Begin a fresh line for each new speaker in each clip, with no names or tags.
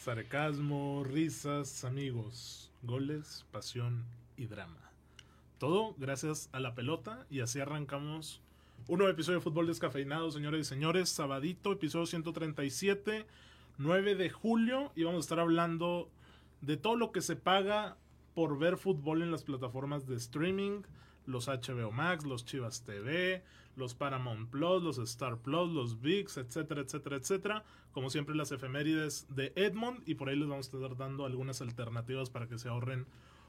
Sarcasmo, risas, amigos, goles, pasión y drama. Todo gracias a la pelota y así arrancamos un nuevo episodio de Fútbol Descafeinado, señores y señores. Sabadito, episodio 137, 9 de julio y vamos a estar hablando de todo lo que se paga por ver fútbol en las plataformas de streaming, los HBO Max, los Chivas TV, los Paramount Plus, los Star Plus, los VIX, etcétera, etcétera, etcétera. Como siempre, las efemérides de Edmond y por ahí les vamos a estar dando algunas alternativas para que se ahorren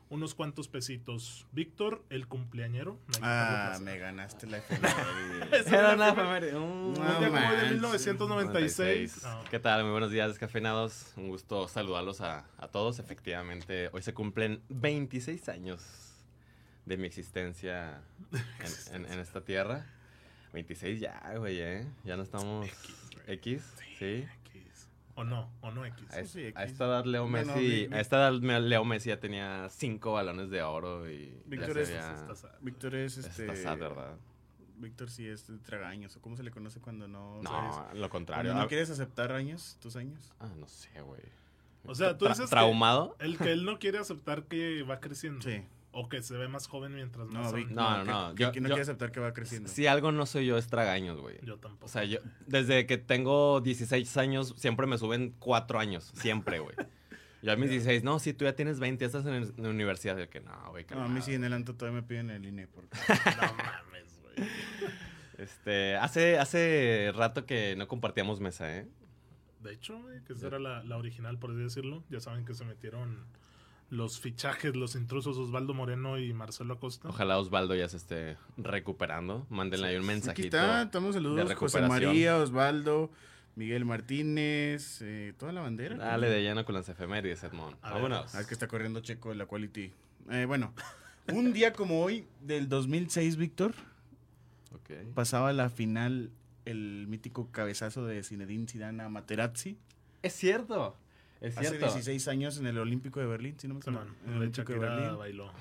unos cuantos pesitos. Víctor, el cumpleañero.
Ah, me ganaste la efeméride.
Era una
efeméride.
Un-
día como de
manches.
1996.
96.
No.
¿Qué tal? Muy buenos días, descafeinados. Un gusto saludarlos a, a todos. Efectivamente, hoy se cumplen 26 años de mi existencia en, en- en esta tierra. 26 ya, güey, ¿eh? Ya no estamos...
X.
X, sí.
X. O no, o no X.
A, esta edad Leo Messi,
mi- mi-
a esta edad Leo Messi ya tenía cinco balones de oro y
Víctor es-. Víctor es este.
¿verdad?
Víctor sí es tragaños. ¿O cómo se le conoce cuando no?
No,
sabes?
lo contrario.
No
Ah,
quieres aceptar años, tus años.
ah, no sé, güey.
O sea, tú
Tra-
dices que-
¿Traumado?
El que él no quiere aceptar que va creciendo.
Sí.
O que se ve más joven mientras
No,
más.
No, no,
que-
no,
Que,
yo-
que no
yo-
quiere aceptar que va creciendo.
Si algo no soy yo, es tragaños, güey.
Yo tampoco.
O sea, yo desde que tengo 16 años siempre me suben 4 años. Siempre, güey. Yo a mis 16, no, si tú ya tienes 20, ya estás en, en la universidad. De que no, güey,
No, a mí sí en el Anto todavía me piden el INE. Porque...
no mames, güey.
Este, hace, hace rato que no compartíamos mesa, ¿eh?
De hecho, güey, que esa era la, la original, por así decirlo. Ya saben que se metieron los fichajes, los intrusos Osvaldo Moreno y Marcelo Acosta.
Ojalá Osvaldo ya se esté recuperando. Mándenle ahí un
Aquí
mensajito.
está, estamos
de
saludos. José. María, Osvaldo, Miguel Martínez, eh, toda la bandera.
Dale de lleno con las efemérides, Edmond.
A ver.
Vámonos.
Ah, es que está corriendo Checo la Quality. Eh, bueno, un día como hoy, del 2006, Víctor, pasaba la final el mítico cabezazo de Zinedine Zidane a Materazzi.
Es cierto. Es
Hace
cierto.
16 años en el Olímpico de Berlín, si no me equivoco. En el Olímpico de Berlín.
bailó.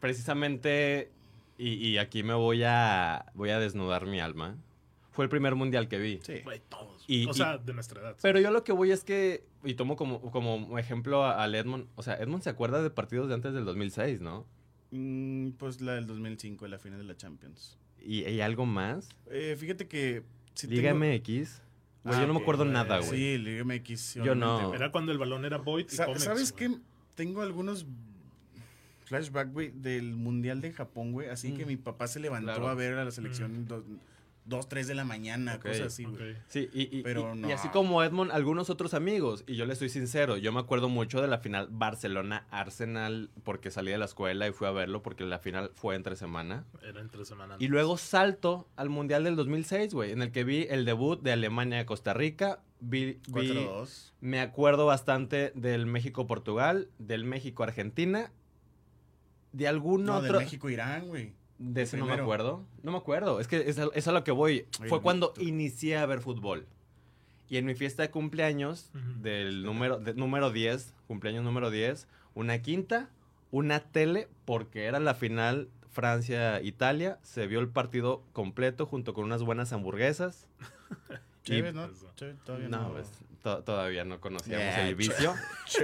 Precisamente, y, y aquí me voy a, voy a desnudar mi alma. Fue el primer mundial que vi.
Sí.
Güey, todos.
Y-
o
y-
sea, de nuestra edad.
Pero yo lo que voy es que, y tomo como, como ejemplo a- al Edmond, o sea, Edmond se acuerda de partidos de antes del 2006, ¿no?
Mm, pues la del 2005, la final de la Champions.
¿Y hay algo más?
Eh, fíjate que... si
Liga
tengo-
MX. Güey,
Ah,
yo no me acuerdo
güey.
nada, güey.
Sí, Liga MX.
Yo no.
Era cuando el balón era Void y
Sa-
Comex,
¿Sabes
güey.
qué? Tengo algunos flashbacks, güey, del Mundial de Japón, güey. Así que
Mm.
mi papá se levantó
Claro.
a ver a la selección
Mm.
Dos, dos, tres de la mañana, cosas así, güey.
Ok.
Sí, y, y-
Pero
y-
no.
y así como Edmond, algunos otros amigos. Y yo le soy sincero, yo me acuerdo mucho de la final Barcelona-Arsenal porque salí de la escuela y fui a verlo porque la final fue entre semana.
Era entre semanas.
Y luego salto al Mundial del 2006, güey, en el que vi el debut de Alemania-Costa Rica. Vi, vi-
4-2.
me acuerdo bastante del México-Portugal, del México-Argentina, de algún
No,
otro...
de México-Irán, güey.
De ese no me acuerdo. No me acuerdo. Es que es a, es a lo que voy.
Ay,
Fue cuando
Víctor.
inicié a ver fútbol. Y en mi fiesta de cumpleaños,
Ujú.
del número, de- número 10, cumpleaños número 10, una quinta, una tele, porque era la final Francia-Italia. Se vio el partido completo junto con unas buenas hamburguesas.
Chévez, ¿no? Chévez, todavía
No,
no.
pues, to- todavía no conocíamos
Yeah,
el vicio.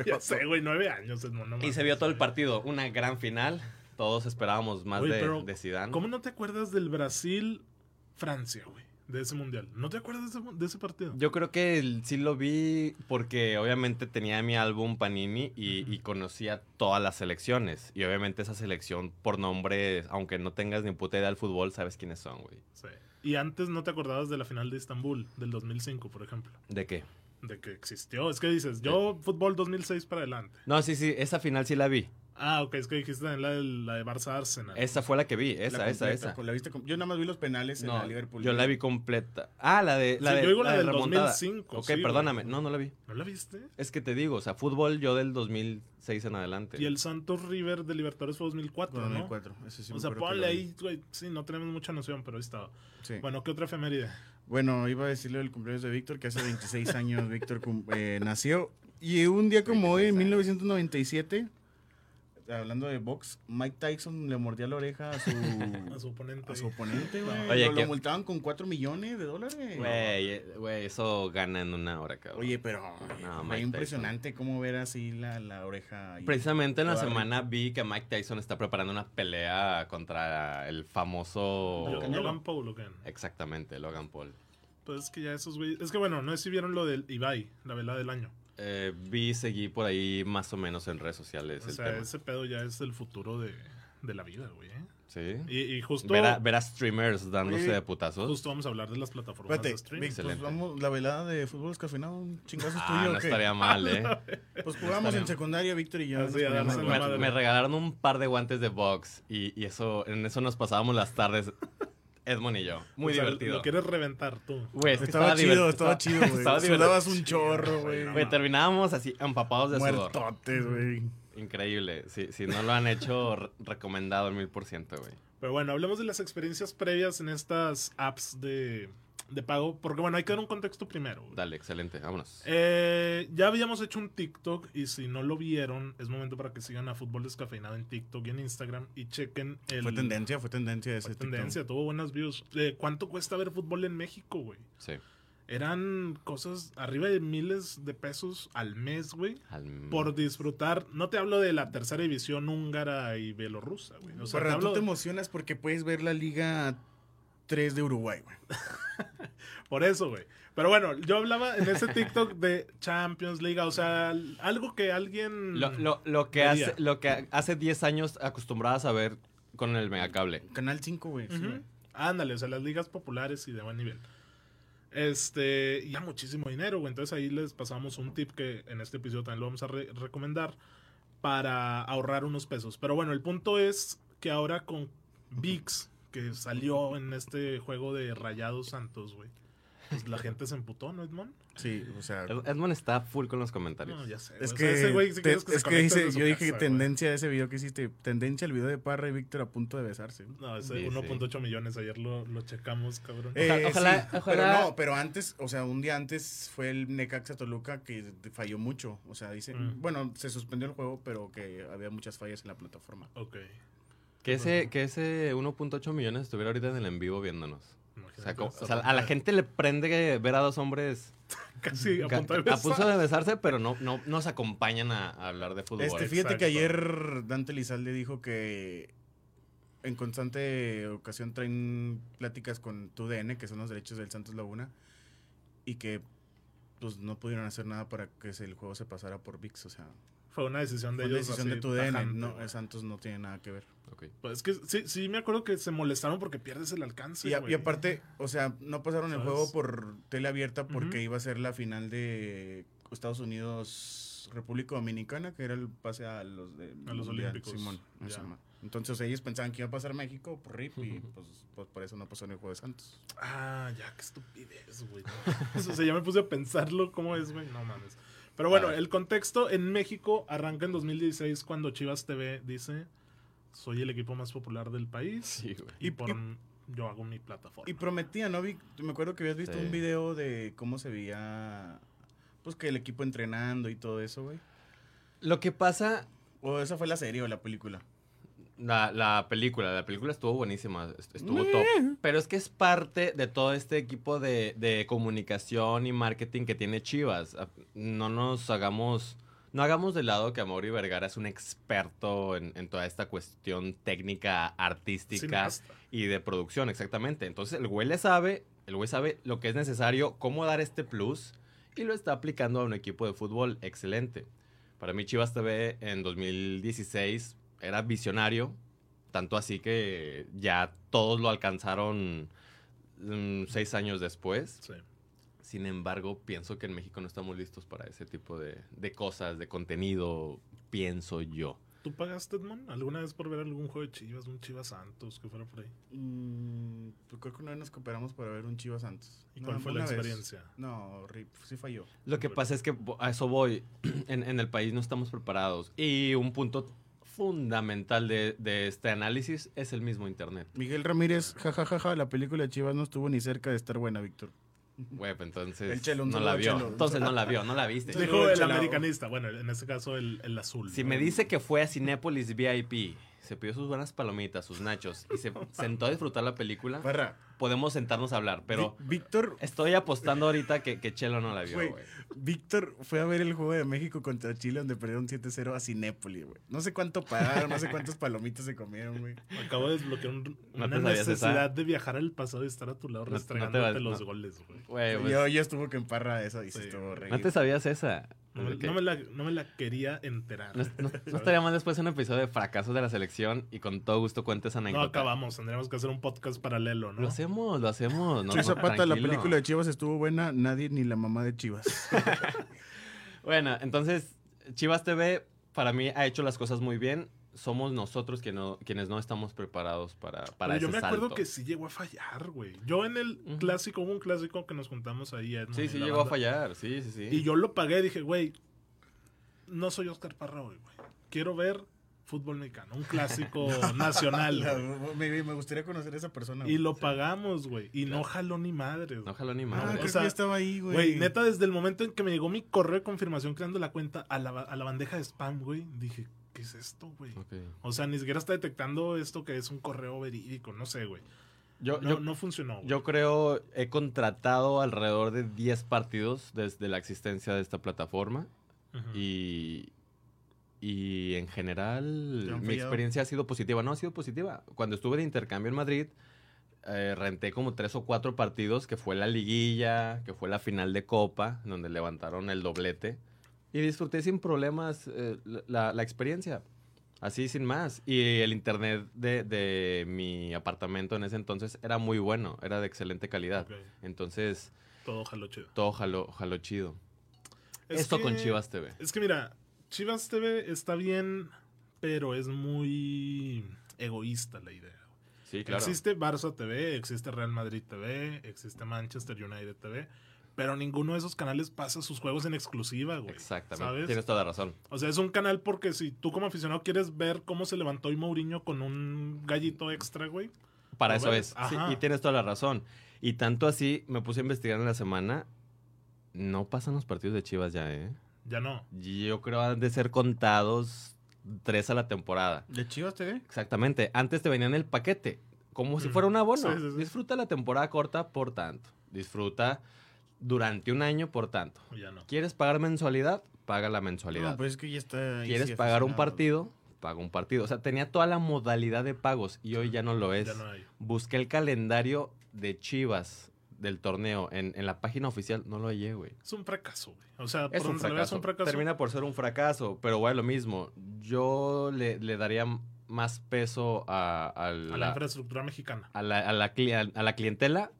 Ya sé, güey, nueve años.
Y se vio todo el partido. Una gran final. Todos esperábamos más
Oye,
de,
pero,
de Zidane.
¿Cómo no te acuerdas del Brasil-Francia, güey? De ese mundial. ¿No te acuerdas de ese, de ese partido?
Yo creo que el- sí lo vi porque obviamente tenía mi álbum Panini y, y conocía todas las selecciones. Y obviamente esa selección por nombre, aunque no tengas ni puta idea del fútbol, sabes quiénes son, güey.
Sí. Y antes no te acordabas de la final de Estambul, del 2005, por ejemplo.
¿De qué?
De que existió. Es que dices, yo fútbol 2006 para adelante.
No, sí, sí, esa final sí la vi.
Ah, ok, es que dijiste la de, la de Barça Arsenal.
Esa fue la que vi, esa,
La
esa,
completa,
esa.
¿la viste Yo nada más vi los penales en
No,
la Liverpool.
yo la vi completa. Ah, la de la
Sí,
de,
yo digo la del
remontada.
2005,
Ok,
sí, güey.
perdóname. No, no la vi.
¿No la viste?
Es que te digo, o sea, fútbol yo del 2006 en adelante.
Y el Santos River de Libertadores fue 2004, ¿no?
2004. Ese sí
o sea, ponle ahí, güey. Sí, no tenemos mucha noción, pero ahí estaba.
Sí.
Bueno, ¿qué otra efeméride?
Bueno, iba a decirle el cumpleaños de Víctor, que hace 26 años Víctor eh, nació. Y un día como hoy, en 1997, hablando de box, Mike Tyson le mordía la oreja a su,
A su oponente.
a su oponente, güey.
Oye,
lo, lo multaban con 4 millones de dólares.
Güey, güey, eso gana en una hora, cabrón.
Oye, pero
No, Mike
impresionante cómo ver así la, la oreja. ahí.
Precisamente en la semana vi que Mike Tyson está preparando una pelea contra el famoso...
Lo-
Canelo.
Logan Paul, ¿o qué?
Exactamente, Logan Paul.
Pues es que ya esos güeyes. Es que bueno, no sé si vieron lo del Ibai, la velada del año.
Eh, vi, seguí por ahí más o menos en redes sociales
O
el
sea,
tema.
ese pedo ya es el futuro de, de la vida, güey. ¿eh?
Sí.
Y, y justo,
Ver a, ver a streamers dándose de putazos.
justo vamos a hablar de las plataformas
Espérate,
de streaming.
Pues vamos, la velada de fútbol descafeinado, un chingazo es
Ah,
tuyo.
no estaría mal, ¿eh?
Pues jugamos en secundaria, Víctor y yo.
Me regalaron un par de guantes de box y, y eso, en eso nos pasábamos las tardes, Edmond y yo. Muy
O sea,
divertido.
Lo quieres reventar tú.
Güey, es que
Estaba, chido, estaba chido, güey.
estaba
Sudabas un chorro, güey.
Güey, terminábamos así empapados de sudor.
Muertotes, güey.
Increíble. Si, si no lo han hecho, re- recomendado al mil por ciento, güey.
Pero bueno, hablemos de las experiencias previas en estas apps de, de pago. Porque bueno, hay que dar un contexto primero. güey.
Dale, excelente. Vámonos.
Eh, ya habíamos hecho un TikTok y si no lo vieron, es momento para que sigan a Fútbol Descafeinado en TikTok y en Instagram y chequen el...
Fue tendencia, fue tendencia
fue
ese TikTok.
tendencia, tuvo buenas views. Eh, ¿Cuánto cuesta ver fútbol en México, güey?
Sí.
Eran cosas arriba de miles de pesos al mes, güey.
Al-
Por disfrutar, no te hablo de la tercera división húngara y bielorrusa, güey. O sea, te
Parra, tú
hablo
te emocionas porque puedes ver la Liga 3 de Uruguay, güey.
por eso, güey. Pero bueno, yo hablaba en ese TikTok de Champions League, o sea, algo que alguien...
Lo, lo, lo, que hace, lo que hace 10 años acostumbrabas a ver con el megacable.
Canal 5, güey.
Ándale, o sea, las ligas populares y de buen nivel. Este, y ya muchísimo dinero, güey. Entonces ahí les pasamos un tip que en este episodio también lo vamos a re- recomendar para ahorrar unos pesos. Pero bueno, el punto es que ahora con VIX, que salió en este juego de Rayados Santos, güey. Pues la gente se emputó, ¿no, Edmond?
Sí, o sea.
Ed- Edmond está full con los comentarios.
No, ya sé.
Es que,
ese güey, si
te-
que
es que dice, yo dije
casa,
tendencia a ese video que hiciste, tendencia al video de Parra y Víctor a punto de besarse.
No, ese
Sí, sí.
1.8 millones, ayer lo, lo checamos, cabrón.
Eh,
ojalá-
sí,
ojalá-
Pero no, pero antes, o sea, un día antes fue el Necaxa Toluca que falló mucho. O sea, dice,
Mm.
bueno, se suspendió el juego, pero que había muchas fallas en la plataforma.
ok.
Que ese, que ese 1.8 millones estuviera ahorita en el en vivo viéndonos. O sea, como-
esta
o sea, a la gente le prende ver a dos hombres
Casi a punto de
a punto
besar.
de besarse, pero no, no nos acompañan a, a hablar de fútbol.
Este, fíjate que ayer Dante Lizalde dijo que en constante ocasión traen pláticas con TUDN, que son los derechos del Santos Laguna, y que pues no pudieron hacer nada para que el juego se pasara por VIX. O sea,
Fue una decisión de
fue una
ellos.
decisión de TUDN.
tajante,
No. Santos no tiene nada que ver.
Ok.
Pues es que sí, sí me acuerdo que se molestaron porque pierdes el alcance.
y, a-
güey.
y aparte, o sea, no pasaron el juego por tele abierta porque iba a ser la final de Estados Unidos República Dominicana, que era el pase a los de
A los
Mundial,
Olímpicos,
Simón, Entonces ellos pensaban que iba a pasar México por RIP y pues, pues, por eso no pasó en el juego de Santos.
Ah, ya, qué estupidez, güey. no. o sea, ya me puse a pensarlo cómo es, güey. No mames. Pero bueno,
Ah.
el contexto en México arranca en 2016 cuando Chivas TV dice: Soy el equipo más popular del país
Sí, güey.
y,
Y-
por
y-
yo hago mi plataforma.
Y prometía, ¿no? Vi- me acuerdo que habías visto
Sí.
un video de cómo se veía, pues que el equipo entrenando y todo eso, güey.
Lo que pasa,
O esa fue la serie o la película.
La, la película, la película estuvo buenísima, est- estuvo top. Pero es que es parte de todo este equipo de, de comunicación y marketing que tiene Chivas. Ah, No nos hagamos, no hagamos de lado que Amaury Vergara es un experto en, en toda esta cuestión técnica, artística y de producción, exactamente. Entonces el güey le sabe, el güey sabe lo que es necesario, cómo dar este plus y lo está aplicando a un equipo de fútbol excelente. Para mí Chivas TV en 2016 era visionario, tanto así que ya todos lo alcanzaron mm, seis años después.
Sí.
Sin embargo, pienso que en México no estamos listos para ese tipo de, de cosas, de contenido, pienso yo.
¿Tú pagaste, Edmond, alguna vez por ver algún juego de Chivas, un Chivas Santos que fuera por ahí?
Mm, pues creo que una vez nos cooperamos para ver un Chivas Santos.
¿Y
No,
cuál fue la
vez.
experiencia?
No, RIP, sí falló.
Lo que pasa es que a eso voy. En, en el país no estamos preparados. Y un punto fundamental de, de este análisis es el mismo Internet.
Miguel Ramírez, jajajaja, la película de Chivas no estuvo ni cerca de estar buena, Víctor.
Güey, pues entonces
El Chelo,
no la vio.
Chelo.
Entonces no la vio, no la viste.
Dijo el americanista. Bueno, en este caso el, el azul.
Si
¿no?
me dice que fue a Cinépolis VIP, se pidió sus buenas palomitas, sus nachos, y se sentó a disfrutar la película,
Parra,
podemos sentarnos a hablar, pero
Víctor,
estoy apostando ahorita que, que Chelo no la vio,
Güey. Víctor fue a ver el juego de México contra Chile donde perdieron 7-0 a Cinépolis, güey. No sé cuánto pagaron, no sé cuántas palomitas se comieron, güey.
Acabo de desbloquear un-
¿No
una
te sabías
necesidad
esa?
de viajar al pasado y estar a tu lado
No- no te
restregándote
vas-
los
no.
goles, güey.
Pues,
Yo ya estuvo que en parra eso y se estuvo
no
reír.
te sabías esa.
No me, no la, no me la quería enterar.
No, no- no estaría mal después un episodio de fracasos de la selección y con todo gusto cuentes
No
anécdota.
acabamos, tendríamos que hacer un podcast paralelo, ¿no?
Lo hacemos, lo hacemos. No,
Chuy
no,
Zapata, la película de Chivas estuvo buena, nadie ni la mamá de Chivas.
Bueno, entonces, Chivas TV para mí ha hecho las cosas muy bien. Somos nosotros que no, quienes no estamos preparados para, para
Pero
ese
yo me acuerdo que sí llegó a fallar, güey. Yo en el clásico, hubo un clásico que nos juntamos ahí.
Sí,
y
sí, llegó a fallar. Sí, sí, sí.
Y yo lo pagué, dije, güey, no soy Oscar Parra hoy, güey. Quiero ver fútbol mexicano, un clásico nacional.
Me, me gustaría conocer a esa persona.
Y
güey.
lo pagamos, güey. Y no jaló ni madre,
No jaló ni
Ah,
madre.
creo
o sea,
que ya estaba ahí, güey.
Güey, neta, desde el momento en que me llegó mi correo de confirmación creando la cuenta a la, a la bandeja de spam, güey, dije, ¿qué es esto, güey? O sea, ni siquiera está detectando esto que es un correo verídico, no sé, güey.
Yo,
No,
yo,
no funcionó. güey.
yo creo he contratado alrededor de 10 partidos desde la existencia de esta plataforma
Ujú.
y, y en general
¿Te han
mi experiencia ha sido positiva. No ha sido positiva. Cuando estuve de intercambio en Madrid, eh, renté como tres o cuatro partidos, que fue la liguilla, que fue la final de Copa, donde levantaron el doblete. Y disfruté sin problemas eh, la, la experiencia. Así sin más. Y el internet de, de mi apartamento en ese entonces era muy bueno, era de excelente calidad. Entonces,
todo jaló chido.
todo jaló, jaló chido.
Es
Esto con Chivas TV.
Es que mira, Chivas TV está bien, pero es muy egoísta la idea.
Sí, claro.
Existe Barça TV, existe Real Madrid TV, existe Manchester United TV, pero ninguno de esos canales pasa sus juegos en exclusiva, güey.
Exactamente.
¿Sabes?
Tienes toda la razón.
O sea, es un canal porque si tú como aficionado quieres ver cómo se levantó y Mourinho con un gallito extra, güey.
Para eso
ves.
es. Sí, y tienes toda la razón. Y tanto así, me puse a investigar en la semana. No pasan los partidos de Chivas ya, ¿eh?
Ya no.
Yo creo han de ser contados tres a la temporada.
¿De Chivas TV?
Exactamente. Antes te venían el paquete. Como si
Mm.
fuera un abono.
Sí, sí, sí.
Disfruta la temporada corta por tanto. Disfruta durante un año por tanto.
Ya no.
¿Quieres pagar mensualidad? Paga la mensualidad.
No, pues es que ya está. ahí
¿Quieres
sí
pagar un partido? Paga un partido. O sea, tenía toda la modalidad de pagos y hoy ya no lo es.
Ya no hay.
Busqué el calendario de Chivas del torneo en, en la página oficial. No lo hallé, güey.
Es un fracaso, güey. O sea,
Es
por
un fracaso.
un fracaso.
Termina por ser un fracaso, pero bueno, lo mismo. Yo le, le daría más peso a, a
a la
la,
infraestructura mexicana,
a la- a la a la clientela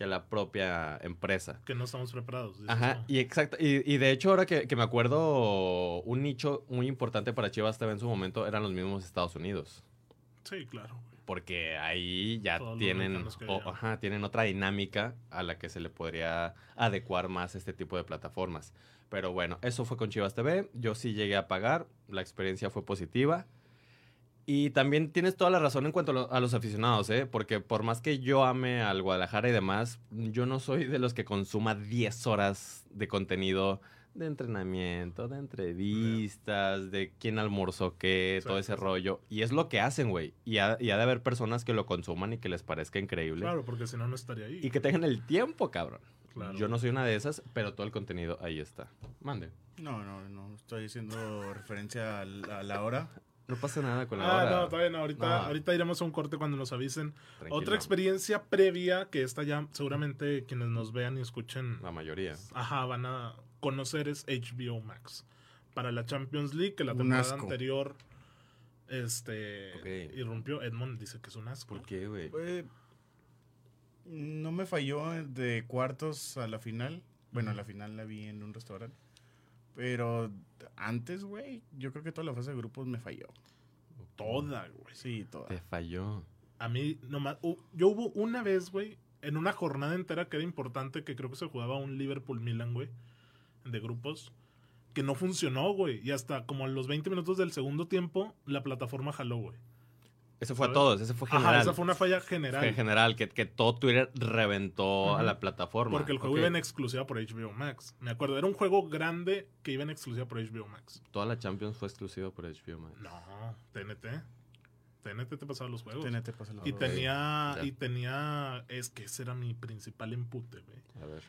que a la propia empresa.
que no estamos preparados.
Ajá, y exacto. Y, y de hecho, ahora que, que me acuerdo, un nicho muy importante para Chivas TV en su momento eran los mismos Estados Unidos.
Sí, claro, güey.
Porque ahí ya
Todos
tienen, o- ajá, tienen otra dinámica a la que se le podría adecuar más este tipo de plataformas. Pero bueno, eso fue con Chivas TV. Yo sí llegué a pagar. La experiencia fue positiva. Y también tienes toda la razón en cuanto a, lo- a los aficionados, ¿eh? Porque por más que yo ame al Guadalajara y demás, yo no soy de los que consuma 10 horas de contenido de entrenamiento, de entrevistas, de quién almorzó qué,
Sí,
todo ese
sí.
rollo. Y es lo que hacen, güey. Y ha, y ha de haber personas que lo consuman y que les parezca increíble.
Claro, porque si no, no estaría ahí.
Y que tengan el tiempo, cabrón.
Claro.
Yo no soy una de esas, pero todo el contenido ahí está. Mande.
No, no, no. Estoy haciendo referencia a la, a la hora.
No pasa nada con la
Ah,
hora.
no, todavía no. Ahorita,
No.
ahorita iremos a un corte cuando nos avisen.
Tranquilo.
Otra experiencia previa que esta ya seguramente quienes nos vean y escuchen,
La mayoría.
ajá, van a conocer es HBO Max. Para la Champions League, que la
Un
temporada
asco.
anterior este irrumpió. Edmond dice que es un asco.
¿Por qué, güey?
Eh, no me falló de cuartos a la final. Bueno, a la final la vi en un restaurante. Pero antes, güey, yo creo que toda la fase de grupos me falló.
Toda, güey.
Sí, toda.
Te falló.
A mí, nomás. yo hubo una vez, güey, en una jornada entera que era importante, que creo que se jugaba un Liverpool-Milan, güey, de grupos, que no funcionó, güey. Y hasta como a los 20 minutos del segundo tiempo, la plataforma jaló, güey.
Ese fue a todos, ese fue
Ajá,
general.
esa fue una falla general.
Fue general, que, que todo Twitter reventó a la plataforma.
Porque el juego iba en exclusiva por HBO Max. Me acuerdo, era un juego grande que iba en exclusiva por HBO Max.
Toda la Champions fue exclusiva por HBO Max.
No, TNT. TNT te pasaba los juegos.
TNT pasa la
Y tenía, y tenía, es que ese era mi principal empute, güey.
A ver.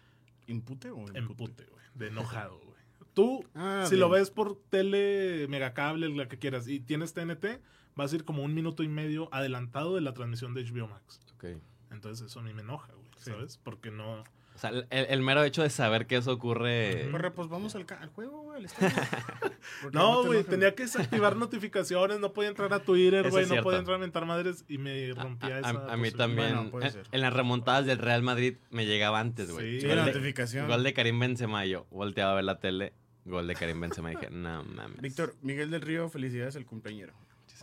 ¿Impute o impute?
Empute, güey. De enojado, güey. Tú,
Ah,
si lo ves por tele, megacable, la que quieras, y tienes TNT, vas a ir como un minuto y medio adelantado de la transmisión de HBO Max.
Ok.
Entonces eso a mí me enoja, güey,
Sí.
¿sabes? Porque no...
O sea, el, el mero hecho de saber que eso ocurre.
Corre, pues vamos al, juego, güey, al estadio. ¿Por qué
No,
te
güey, tenía que desactivar notificaciones, no podía entrar a Twitter, güey, no podía entrar a mentar madres y me
A,
rompía
a-
esa
a mí
posibilidad.
también.
Bueno, puede
en,
ser.
en las remontadas del Real Madrid me llegaba antes, güey.
Sí,
Gol
la
de-
notificación.
Gol de Karim Benzema. Yo volteaba a ver la tele. Gol de Karim Benzema. Y dije, no mames.
Víctor, Miguel del Río, felicidades al cumpleañero.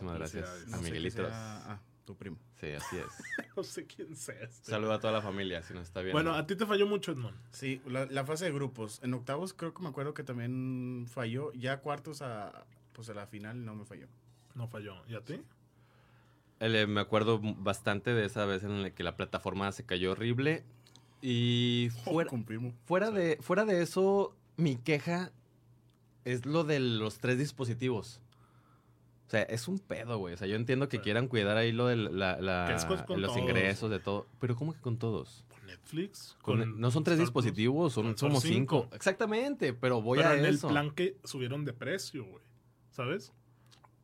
Muchísimas gracias a
No
Miguelitos.
sea- Ah, tu primo.
Sí, así es.
No sé quién sea este.
Saludo a toda la familia, si nos está viendo.
Bueno, a ti te falló mucho, Edmond.
Sí, la, la fase de grupos. En octavos creo que me acuerdo que también falló. Ya cuartos a, pues a la final no me falló.
No falló. ¿Y a ti?
El, eh, me acuerdo bastante de esa vez en la que la plataforma se cayó horrible. Y fuera,
primo.
fuera, de, fuera de eso, mi queja es lo de los tres dispositivos. O sea, es un pedo, güey. O sea, yo entiendo que quieran cuidar ahí lo de la, la-
es
los
todos.
ingresos, de todo. Pero ¿cómo que con todos?
¿Con Netflix?
Con- no son tres
Star
dispositivos, son
Star
cinco.
cinco.
Exactamente, pero voy
Pero
a
en
eso.
el plan que subieron de precio, güey. ¿Sabes?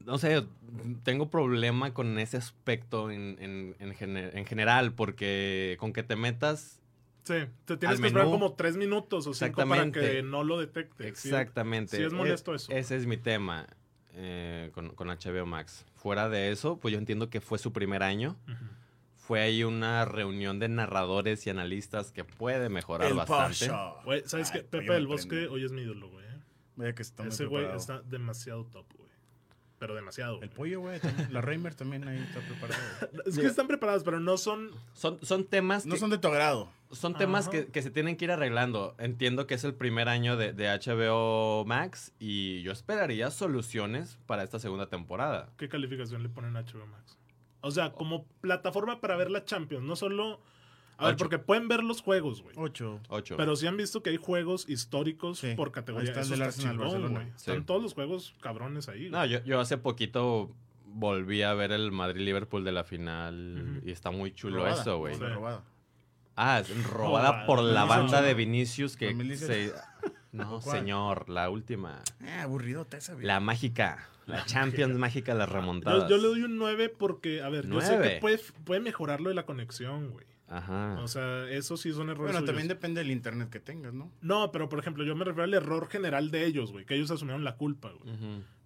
no sé, tengo problema con ese aspecto en, en, en gener- en general, porque con que te metas
Sí, te tienes
Al
que esperar
menú.
como tres minutos o cinco para que no lo detecte.
Exactamente.
sí es molesto
e-
eso.
Ese es mi tema eh, con, con HBO Max. Fuera de eso, pues yo entiendo que fue su primer año. Fue ahí una reunión de narradores y analistas que puede mejorar bastante.
Pasha.
Güey, ¿sabes
Ay,
qué? Pepe del Bosque hoy es mi ídolo, güey.
Vaya que está muy
Ese güey está demasiado top, güey. Pero demasiado.
El pollo, güey. también. La Reimer también ahí está preparada.
Es que están preparados, pero no son.
Son, son temas
No
que,
son de tu agrado.
son temas que, que se tienen que ir arreglando. Entiendo que es el primer año de, de HBO Max y yo esperaría soluciones para esta segunda temporada.
¿Qué calificación le ponen a HBO Max? O sea, como plataforma para ver la Champions, no solo. A ver,
Ocho.
porque pueden ver los juegos, güey.
Ocho.
Ocho.
Pero sí han visto que hay juegos históricos
Sí.
por categoría.
Ahí está el Arsenal,
chingón. Están
Sí.
todos los juegos cabrones ahí.
No, yo, yo hace poquito volví a ver el Madrid-Liverpool de la final y está muy chulo
Robada,
eso, güey. Ah, es robada
Robada.
por la
2018.
banda de Vinicius que
2018.
se... No,
¿Cuál?
señor, la última.
Ah, aburridota esa, güey.
La mágica. La Champions mágica, las remontadas.
Yo, yo le doy un 9 porque, a ver, yo sé
Nueve.
que puede, puede mejorar lo de la conexión, güey.
Ajá.
O sea, eso sí son errores.
Bueno,
suyos.
también depende del internet que tengas, ¿no?
No, pero por ejemplo, yo me refiero al error general de ellos, güey. Que ellos asumieron la culpa, güey.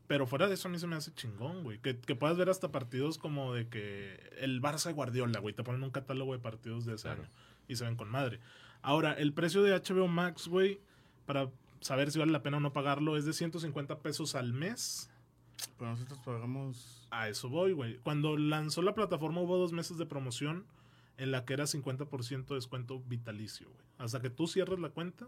Pero fuera de eso a mí se me hace chingón, güey. Que, que puedas ver hasta partidos como de que el Barça de Guardiola, güey. Te ponen un catálogo de partidos de ese
Claro.
año. Y se ven con madre. Ahora, el precio de HBO Max, güey, para saber si vale la pena o no pagarlo, es de 150 pesos al mes.
Pero nosotros pagamos.
A eso voy, güey. Cuando lanzó la plataforma hubo dos meses de promoción en la que era 50% de descuento vitalicio, güey. Hasta que tú cierres la cuenta,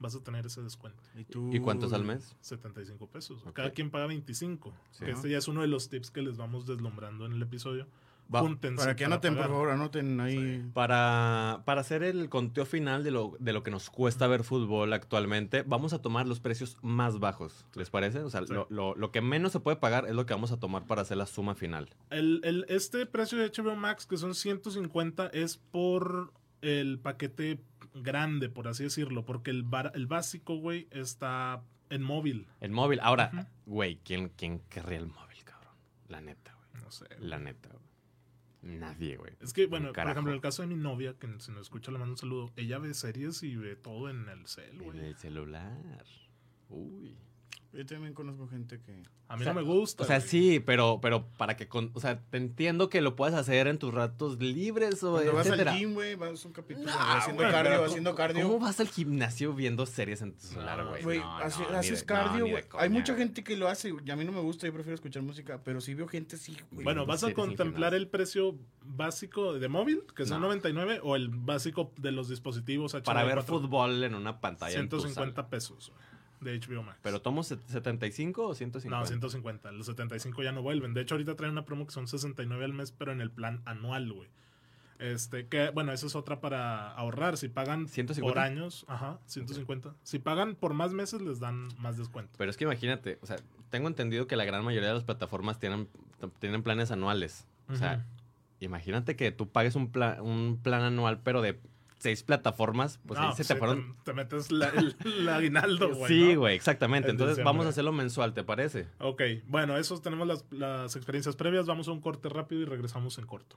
vas a tener ese descuento.
¿Y, tú...
¿Y cuántos al mes?
75 pesos. Cada quien paga 25.
Sí.
Que este ya es uno de los tips que les vamos deslumbrando en el episodio.
Va,
Júntense
Para que anoten, por favor, anoten ahí.
Para, para hacer el conteo final de lo, de lo que nos cuesta ver fútbol actualmente, vamos a tomar los precios más bajos. ¿Les parece? O sea,
Sí.
lo, lo- lo que menos se puede pagar es lo que vamos a tomar para hacer la suma final.
El, el- este precio de HBO Max, que son 150, es por el paquete grande, por así decirlo. Porque el, bar- el básico, güey, está en móvil.
El móvil. Ahora, güey, ¿quién, ¿quién querría el móvil, cabrón? La neta, güey.
No sé.
La neta, güey. Nadie, güey.
Es que, bueno, por ejemplo, en el caso de mi novia, que si nos escucha le mando un saludo, ella ve series y ve todo en el cel,
En el celular. Uy.
Yo también conozco gente que.
A mí
O sea,
no me gusta.
O sea,
güey.
sí, pero, pero para que, con, o sea, te entiendo que lo puedas hacer en tus ratos libres o
Cuando vas
etcétera.
al gym, güey, vas un capítulo
No,
haciendo
güey,
cardio,
pero
haciendo cardio.
¿Cómo vas al gimnasio viendo series en tu celular,
No,
güey?
Güey,
No,
hace- haces
de-
cardio, güey.
coña,
Hay mucha
güey.
gente que lo hace, y a mí no me gusta, yo prefiero escuchar música, pero si veo gente así, güey.
Bueno, ¿vas a contemplar el precio básico de móvil, que son
No.
99, o el básico de los dispositivos HD
Para ver
4?
fútbol en una pantalla en tu
150
sala.
pesos. güey. De HBO Max.
¿Pero tomo set- 75 o 150?
No, 150. Los 75 ya no vuelven. De hecho, ahorita traen una promo que son 69 al mes, pero en el plan anual, güey. Este, que, bueno, eso es otra para ahorrar. Si pagan
150.
por años, ajá, 150. Si pagan por más meses, les dan más descuento.
Pero es que imagínate, o sea, tengo entendido que la gran mayoría de las plataformas tienen, tienen planes anuales. O sea, imagínate que tú pagues un, pla- un plan anual, pero de seis plataformas, pues
No,
ahí se
sí,
te fueron...
Te, metes la, el, el aguinaldo, güey.
sí,
¿no?
güey, exactamente.
En
Entonces vamos a hacerlo mensual, ¿te parece?
Ok, bueno, esos tenemos las, las experiencias previas. Vamos a un corte rápido y regresamos en corto.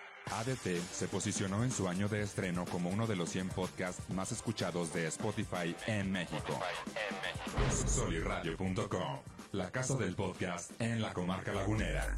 ADT se posicionó en su año de estreno como uno de los 100 podcasts más escuchados de Spotify en México. Soliradio.com, la casa del podcast en la comarca lagunera.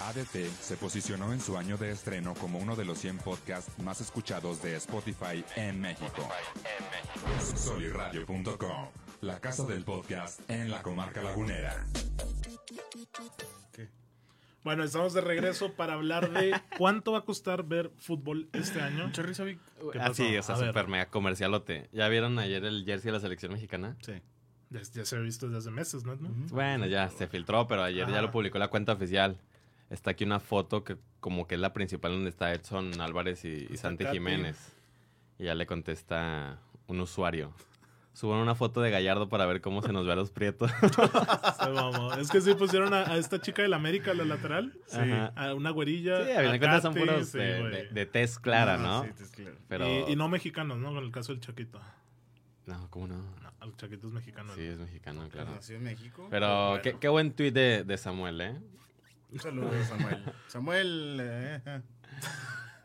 ADT se posicionó en su año de estreno como uno de los 100 podcasts más escuchados de Spotify en México. Soliradio.com, la casa del podcast en la comarca lagunera.
Bueno, estamos de regreso para hablar de cuánto va a costar ver fútbol este año.
Mucha risa, Vic.
¿Qué
Ah, sí, o sea, super mega comercialote. ¿Ya vieron ayer el jersey de la selección mexicana?
Sí.
Ya, ya se ha visto desde hace meses, ¿no?
Bueno, ya se filtró, pero ayer ya
Ajá.
lo publicó la cuenta oficial. Está aquí una foto que como que es la principal donde está Edson Álvarez y, y
Está
Santi. Jiménez. Y ya le contesta un usuario. Suban una foto de Gallardo para ver cómo se nos ve a los prietos.
Se. Es que sí pusieron a, a esta chica del América, la lateral.
Sí.
A una güerilla.
Sí, a fin de cuentas son puros
sí,
de, de, de tez clara, ¿no?
Sí.
Pero...
Y, y no mexicanos, ¿no? Con el caso del Chaquito.
No, ¿cómo no?
No, el Chaquito es mexicano.
Sí, es mexicano, claro.
Nació en México.
Pero
Bueno.
qué, qué buen tuit de, de Samuel, ¿eh?
Un saludo, Samuel. Samuel. eh, eh.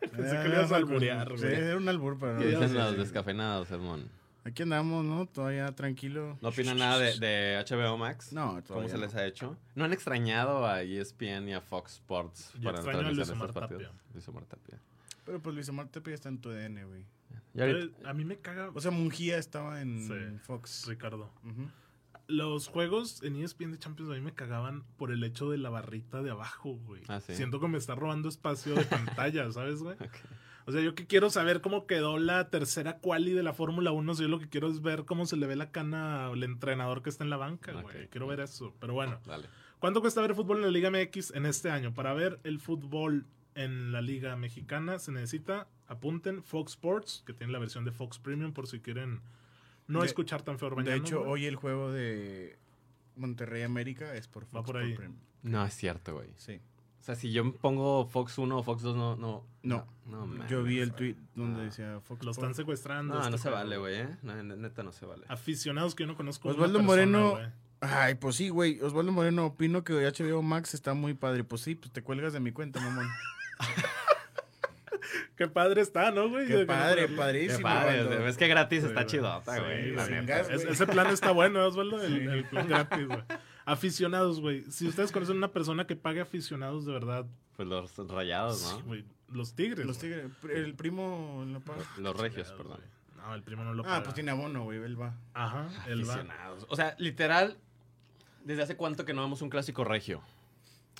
Pensé que le ibas a alburear,
Sí,
güey.
era un albur, pero
¿Qué dicen los descafeinados, Edmond?
Aquí andamos, ¿no? Todavía tranquilo.
¿No opinan nada de, de HBO Max?
No,
¿Cómo
todavía
se
no.
les ha hecho? ¿No han extrañado a E ESPN y a Fox Sports
Yo extraño a Luis
estos
Omar
partidos?
Tapia.
Luis Omar Tapia.
Pero pues Luis Omar Tepe ya está en tu DN, güey.
Y ahorita-
Pero A mí me caga,
O sea, Mungía estaba en
Sí.
Fox.
Ricardo.
Ujú.
Los juegos en ESPN de Champions a mí me cagaban por el hecho de la barrita de abajo, güey.
Ah, ¿sí?
Siento que me está robando espacio de pantalla, ¿sabes, güey?
Ok.
O sea, yo que quiero saber cómo quedó la tercera quali de la Fórmula 1, si yo lo que quiero es ver cómo se le ve la cana al entrenador que está en la banca, güey. Quiero ver eso. Pero bueno,
Dale.
¿cuánto cuesta ver fútbol en la Liga MX en este año? Para ver el fútbol en la Liga Mexicana se necesita, apunten, Fox Sports, que tiene la versión de Fox Premium por si quieren no
De-
escuchar tan feo.
De hecho,
güey.
hoy el juego de Monterrey América es por Fox
por ahí.
Premium.
No, es cierto, güey.
Sí.
O sea, si yo pongo Fox 1 o Fox 2, no... No,
No.
no, man.
Yo vi el tweet donde
Ah.
decía Fox
Lo están secuestrando.
No,
este
no se
juego.
vale, güey, ¿eh? No, neta no se vale.
Aficionados que yo no conozco.
Osvaldo
persona,
Moreno-
güey.
Ay, pues sí, güey. Osvaldo Moreno, opino que HBO Max está muy padre. Pues sí, pues te cuelgas de mi cuenta, mamón.
Qué padre está, ¿no, güey?
Qué padre,
no-
Qué
padrísimo.
padre,
Osvaldo.
es que gratis
Sí,
está
güey. Sí,
güey.
Es- ese plan está bueno, Osvaldo, el, el plan gratis, güey. Aficionados, güey. Si ustedes conocen una persona que pague aficionados de verdad,
Pues los rayados,
sí,
¿no?
güey, los tigres.
Los
güey.
tigres. El primo lo paga.
Los regios, perdón.
güey. No, el primo no lo paga.
Ah, pues tiene abono, güey. Él va.
Ajá, él va.
Aficionados. O sea, literal, ¿desde hace cuánto que no vemos un clásico regio?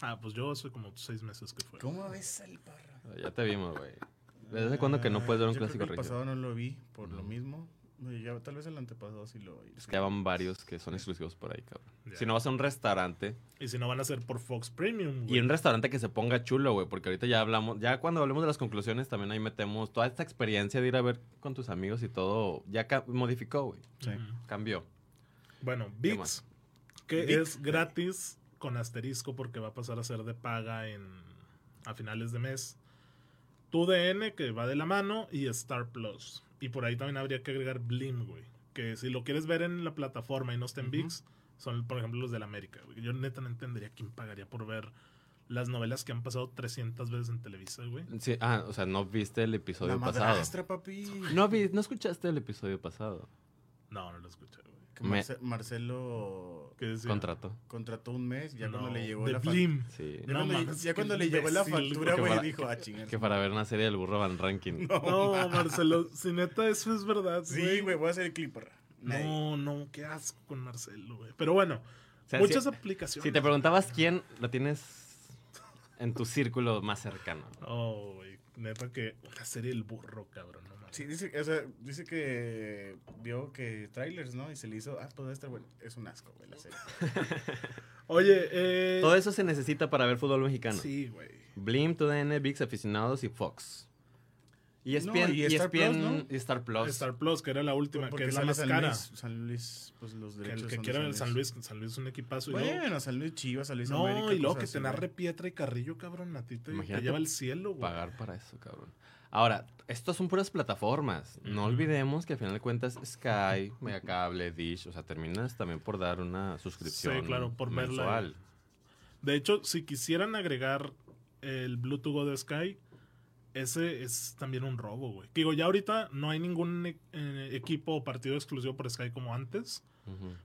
Ah, pues yo hace como seis meses que fue.
¿Cómo ves al parra?
Ya te vimos, güey. ¿Desde cuándo que no puedes ver un
Yo creo
clásico
que El
regio?
pasado no lo vi por lo mismo. Y ya, tal vez el antepasado sí lo vi.
Es que ya van varios que son exclusivos por ahí, cabrón.
Ya.
Si no vas a un restaurante,
Y si no van a ser por Fox Premium,
y
güey.
un restaurante que se ponga chulo, güey, porque ahorita ya hablamos, ya cuando hablemos de las conclusiones también ahí metemos toda esta experiencia de ir a ver con tus amigos y todo, ya ca- modificó, güey,
Sí.
Ujú.
cambió.
Bueno,
¿Qué
VIX,
más?
que
VIX.
es gratis con asterisco porque va a pasar a ser de paga en a finales de mes. Tu DN que va de la mano y Star Plus. Y por ahí también habría que agregar Blim, güey. Que si lo quieres ver en la plataforma y no está en. VIX, son por ejemplo los de la América. güey. Yo neta no entendería quién pagaría por ver las novelas que han pasado 300 veces en Televisa, güey.
Sí, ah, o sea, no viste el episodio
La
pasado.
papi.
No, vi, no escuchaste el episodio pasado.
No, no lo escuché, güey.
Que
Me-
Marce- Marcelo
¿Qué decía?
Contrato.
contrató un mes, ya
No,
cuando le llegó la fa-
Blim.
Sí.
Ya
No
cuando, ya le llegó la factura,
güey.
güey,
Que para-
dijo, ah, chingar.
Que para ver una serie del burro Van Ranking.
No, Marcelo, si neta eso es verdad,
Sí, güey, voy a hacer el clip. perra. Nadie.
No, no, qué asco con Marcelo, güey. Pero bueno,
O sea,
muchas
si,
aplicaciones.
si te preguntabas quién lo tienes en tu círculo más cercano.
Oh, güey, neta que una serie El Burro, cabrón. No.
Sí, dice, o sea, dice que vio que trailers, ¿no? Y se le hizo, ah, pues estar bueno. Es un asco, güey, la serie.
Oye, eh...
Todo eso se necesita para ver fútbol mexicano.
Sí, güey.
Blim, TUDN, VIX, Aficionados y Fox. Y
No,
ESPN,
y Star Plus,
ESPN
¿no?
y Star Plus.
Star Plus, que era la última, que
Porque
es la más
San
cara.
Luis, San Luis, pues los
Que
derechos
el que
son de
quiera el San Luis, San Luis es un equipazo. y luego-
Bueno, San Luis Chivas, San Luis
no,
América.
y luego que
así,
te narre
güey.
Pietra y Carrillo, cabrón, a ti te, te lleva al cielo, güey.
Pagar para eso, cabrón. Ahora, estos son puras plataformas. No olvidemos que al final de cuentas Sky, Megacable, Dish, o sea, terminas también por dar una suscripción
Sí, claro, por verla. De hecho, si quisieran agregar el Bluetooth Go de Sky, ese es también un robo, güey. Digo, ya ahorita no hay ningún e- eh, equipo o partido exclusivo por Sky como antes,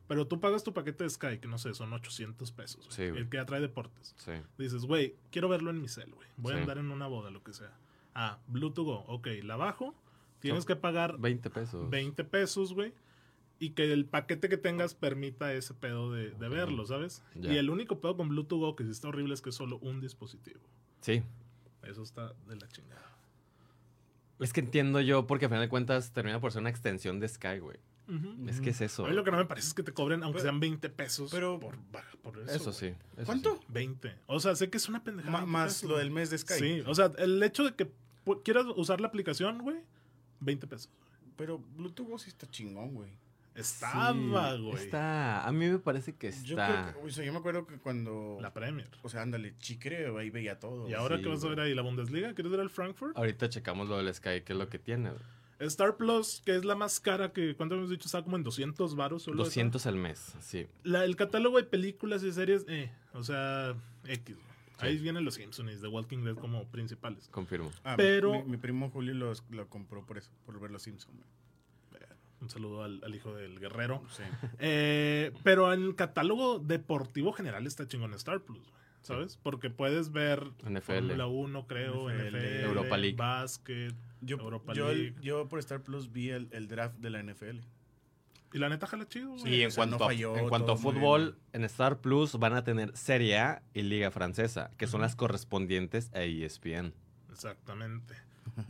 pero tú pagas tu paquete de Sky, que no sé, son 800 pesos, güey,
Sí, güey.
el que ya trae deportes.
Sí.
Dices, güey, quiero verlo en mi cel, güey. Voy a andar en una boda, lo que sea. Ah, Bluetooth Go, ok, la bajo. Tienes
Son
que pagar
20 pesos.
20 pesos, güey. Y que el paquete que tengas permita ese pedo de, de verlo, ¿sabes? Y el único pedo con Bluetooth Go que sí está horrible es que es solo un dispositivo.
Sí.
Eso está de la chingada.
Es que entiendo yo, porque al final de cuentas termina por ser una extensión de Sky, güey. Es que es eso.
A mí lo que no me parece es que te cobren, aunque
Pero-
sean 20 pesos
pero-
por, por eso.
Eso sí. eso
¿Cuánto?
sí.
20. O sea, sé que es una pendejada.
Ma-
20
más
pesos,
lo del mes de Sky.
Sí, o sea, el hecho de que quieras usar la aplicación, güey, 20 pesos.
Pero Bluetooth Go sí está chingón, güey.
Estaba,
Sí,
güey.
Está. A mí me parece que
Yo
está.
creo que, o sea, yo me acuerdo que cuando,
La Premier.
o sea, ándale, chicre, ahí veía todo.
¿Y ahora
Sí,
qué vas a ver
güey.
ahí? ¿La Bundesliga? ¿Quieres ver el Frankfurt?
Ahorita checamos lo del Sky, que es lo que tiene. güey.
Star Plus, que es la más cara que, ¿cuánto hemos dicho? Está como en 200 varos. solo esa.
200 al mes, sí.
La- el catálogo de películas y series, eh, o sea, X. Ahí vienen los Simpsons y The Walking Dead como principales.
Confirmo.
Ah,
pero-
Mi, mi primo Julio los- lo compró por eso, por ver los Simpsons.
Un saludo al, al hijo del guerrero.
Sí.
Eh, pero en el catálogo deportivo general está chingón Star Plus, ¿sabes? Porque puedes ver
NFL.
Fórmula 1, creo,
NFL,
NFL,
Europa League.
básquet.
Yo,
Europa
yo,
League.
yo por Star Plus vi el, el draft de la NFL.
Y la neta jala chido, güey.
Sí, en
o sea, no
cuanto, a,
falló,
en cuanto a fútbol,
bien.
en Star Plus van a tener Serie A y Liga Francesa, que son las correspondientes a ESPN.
Exactamente.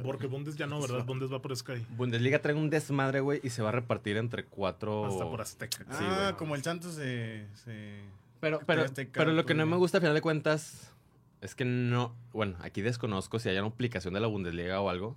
Porque Bundes ya no, ¿verdad? Bundes va por Sky.
Bundesliga trae un desmadre, güey, y se va a repartir entre cuatro.
Hasta por Azteca.
Ah, como el Santos se... se-
Pero, pero,
Azteca,
pero lo que no me gusta a final de cuentas es que no. Bueno, aquí desconozco si hay una aplicación de la Bundesliga o algo.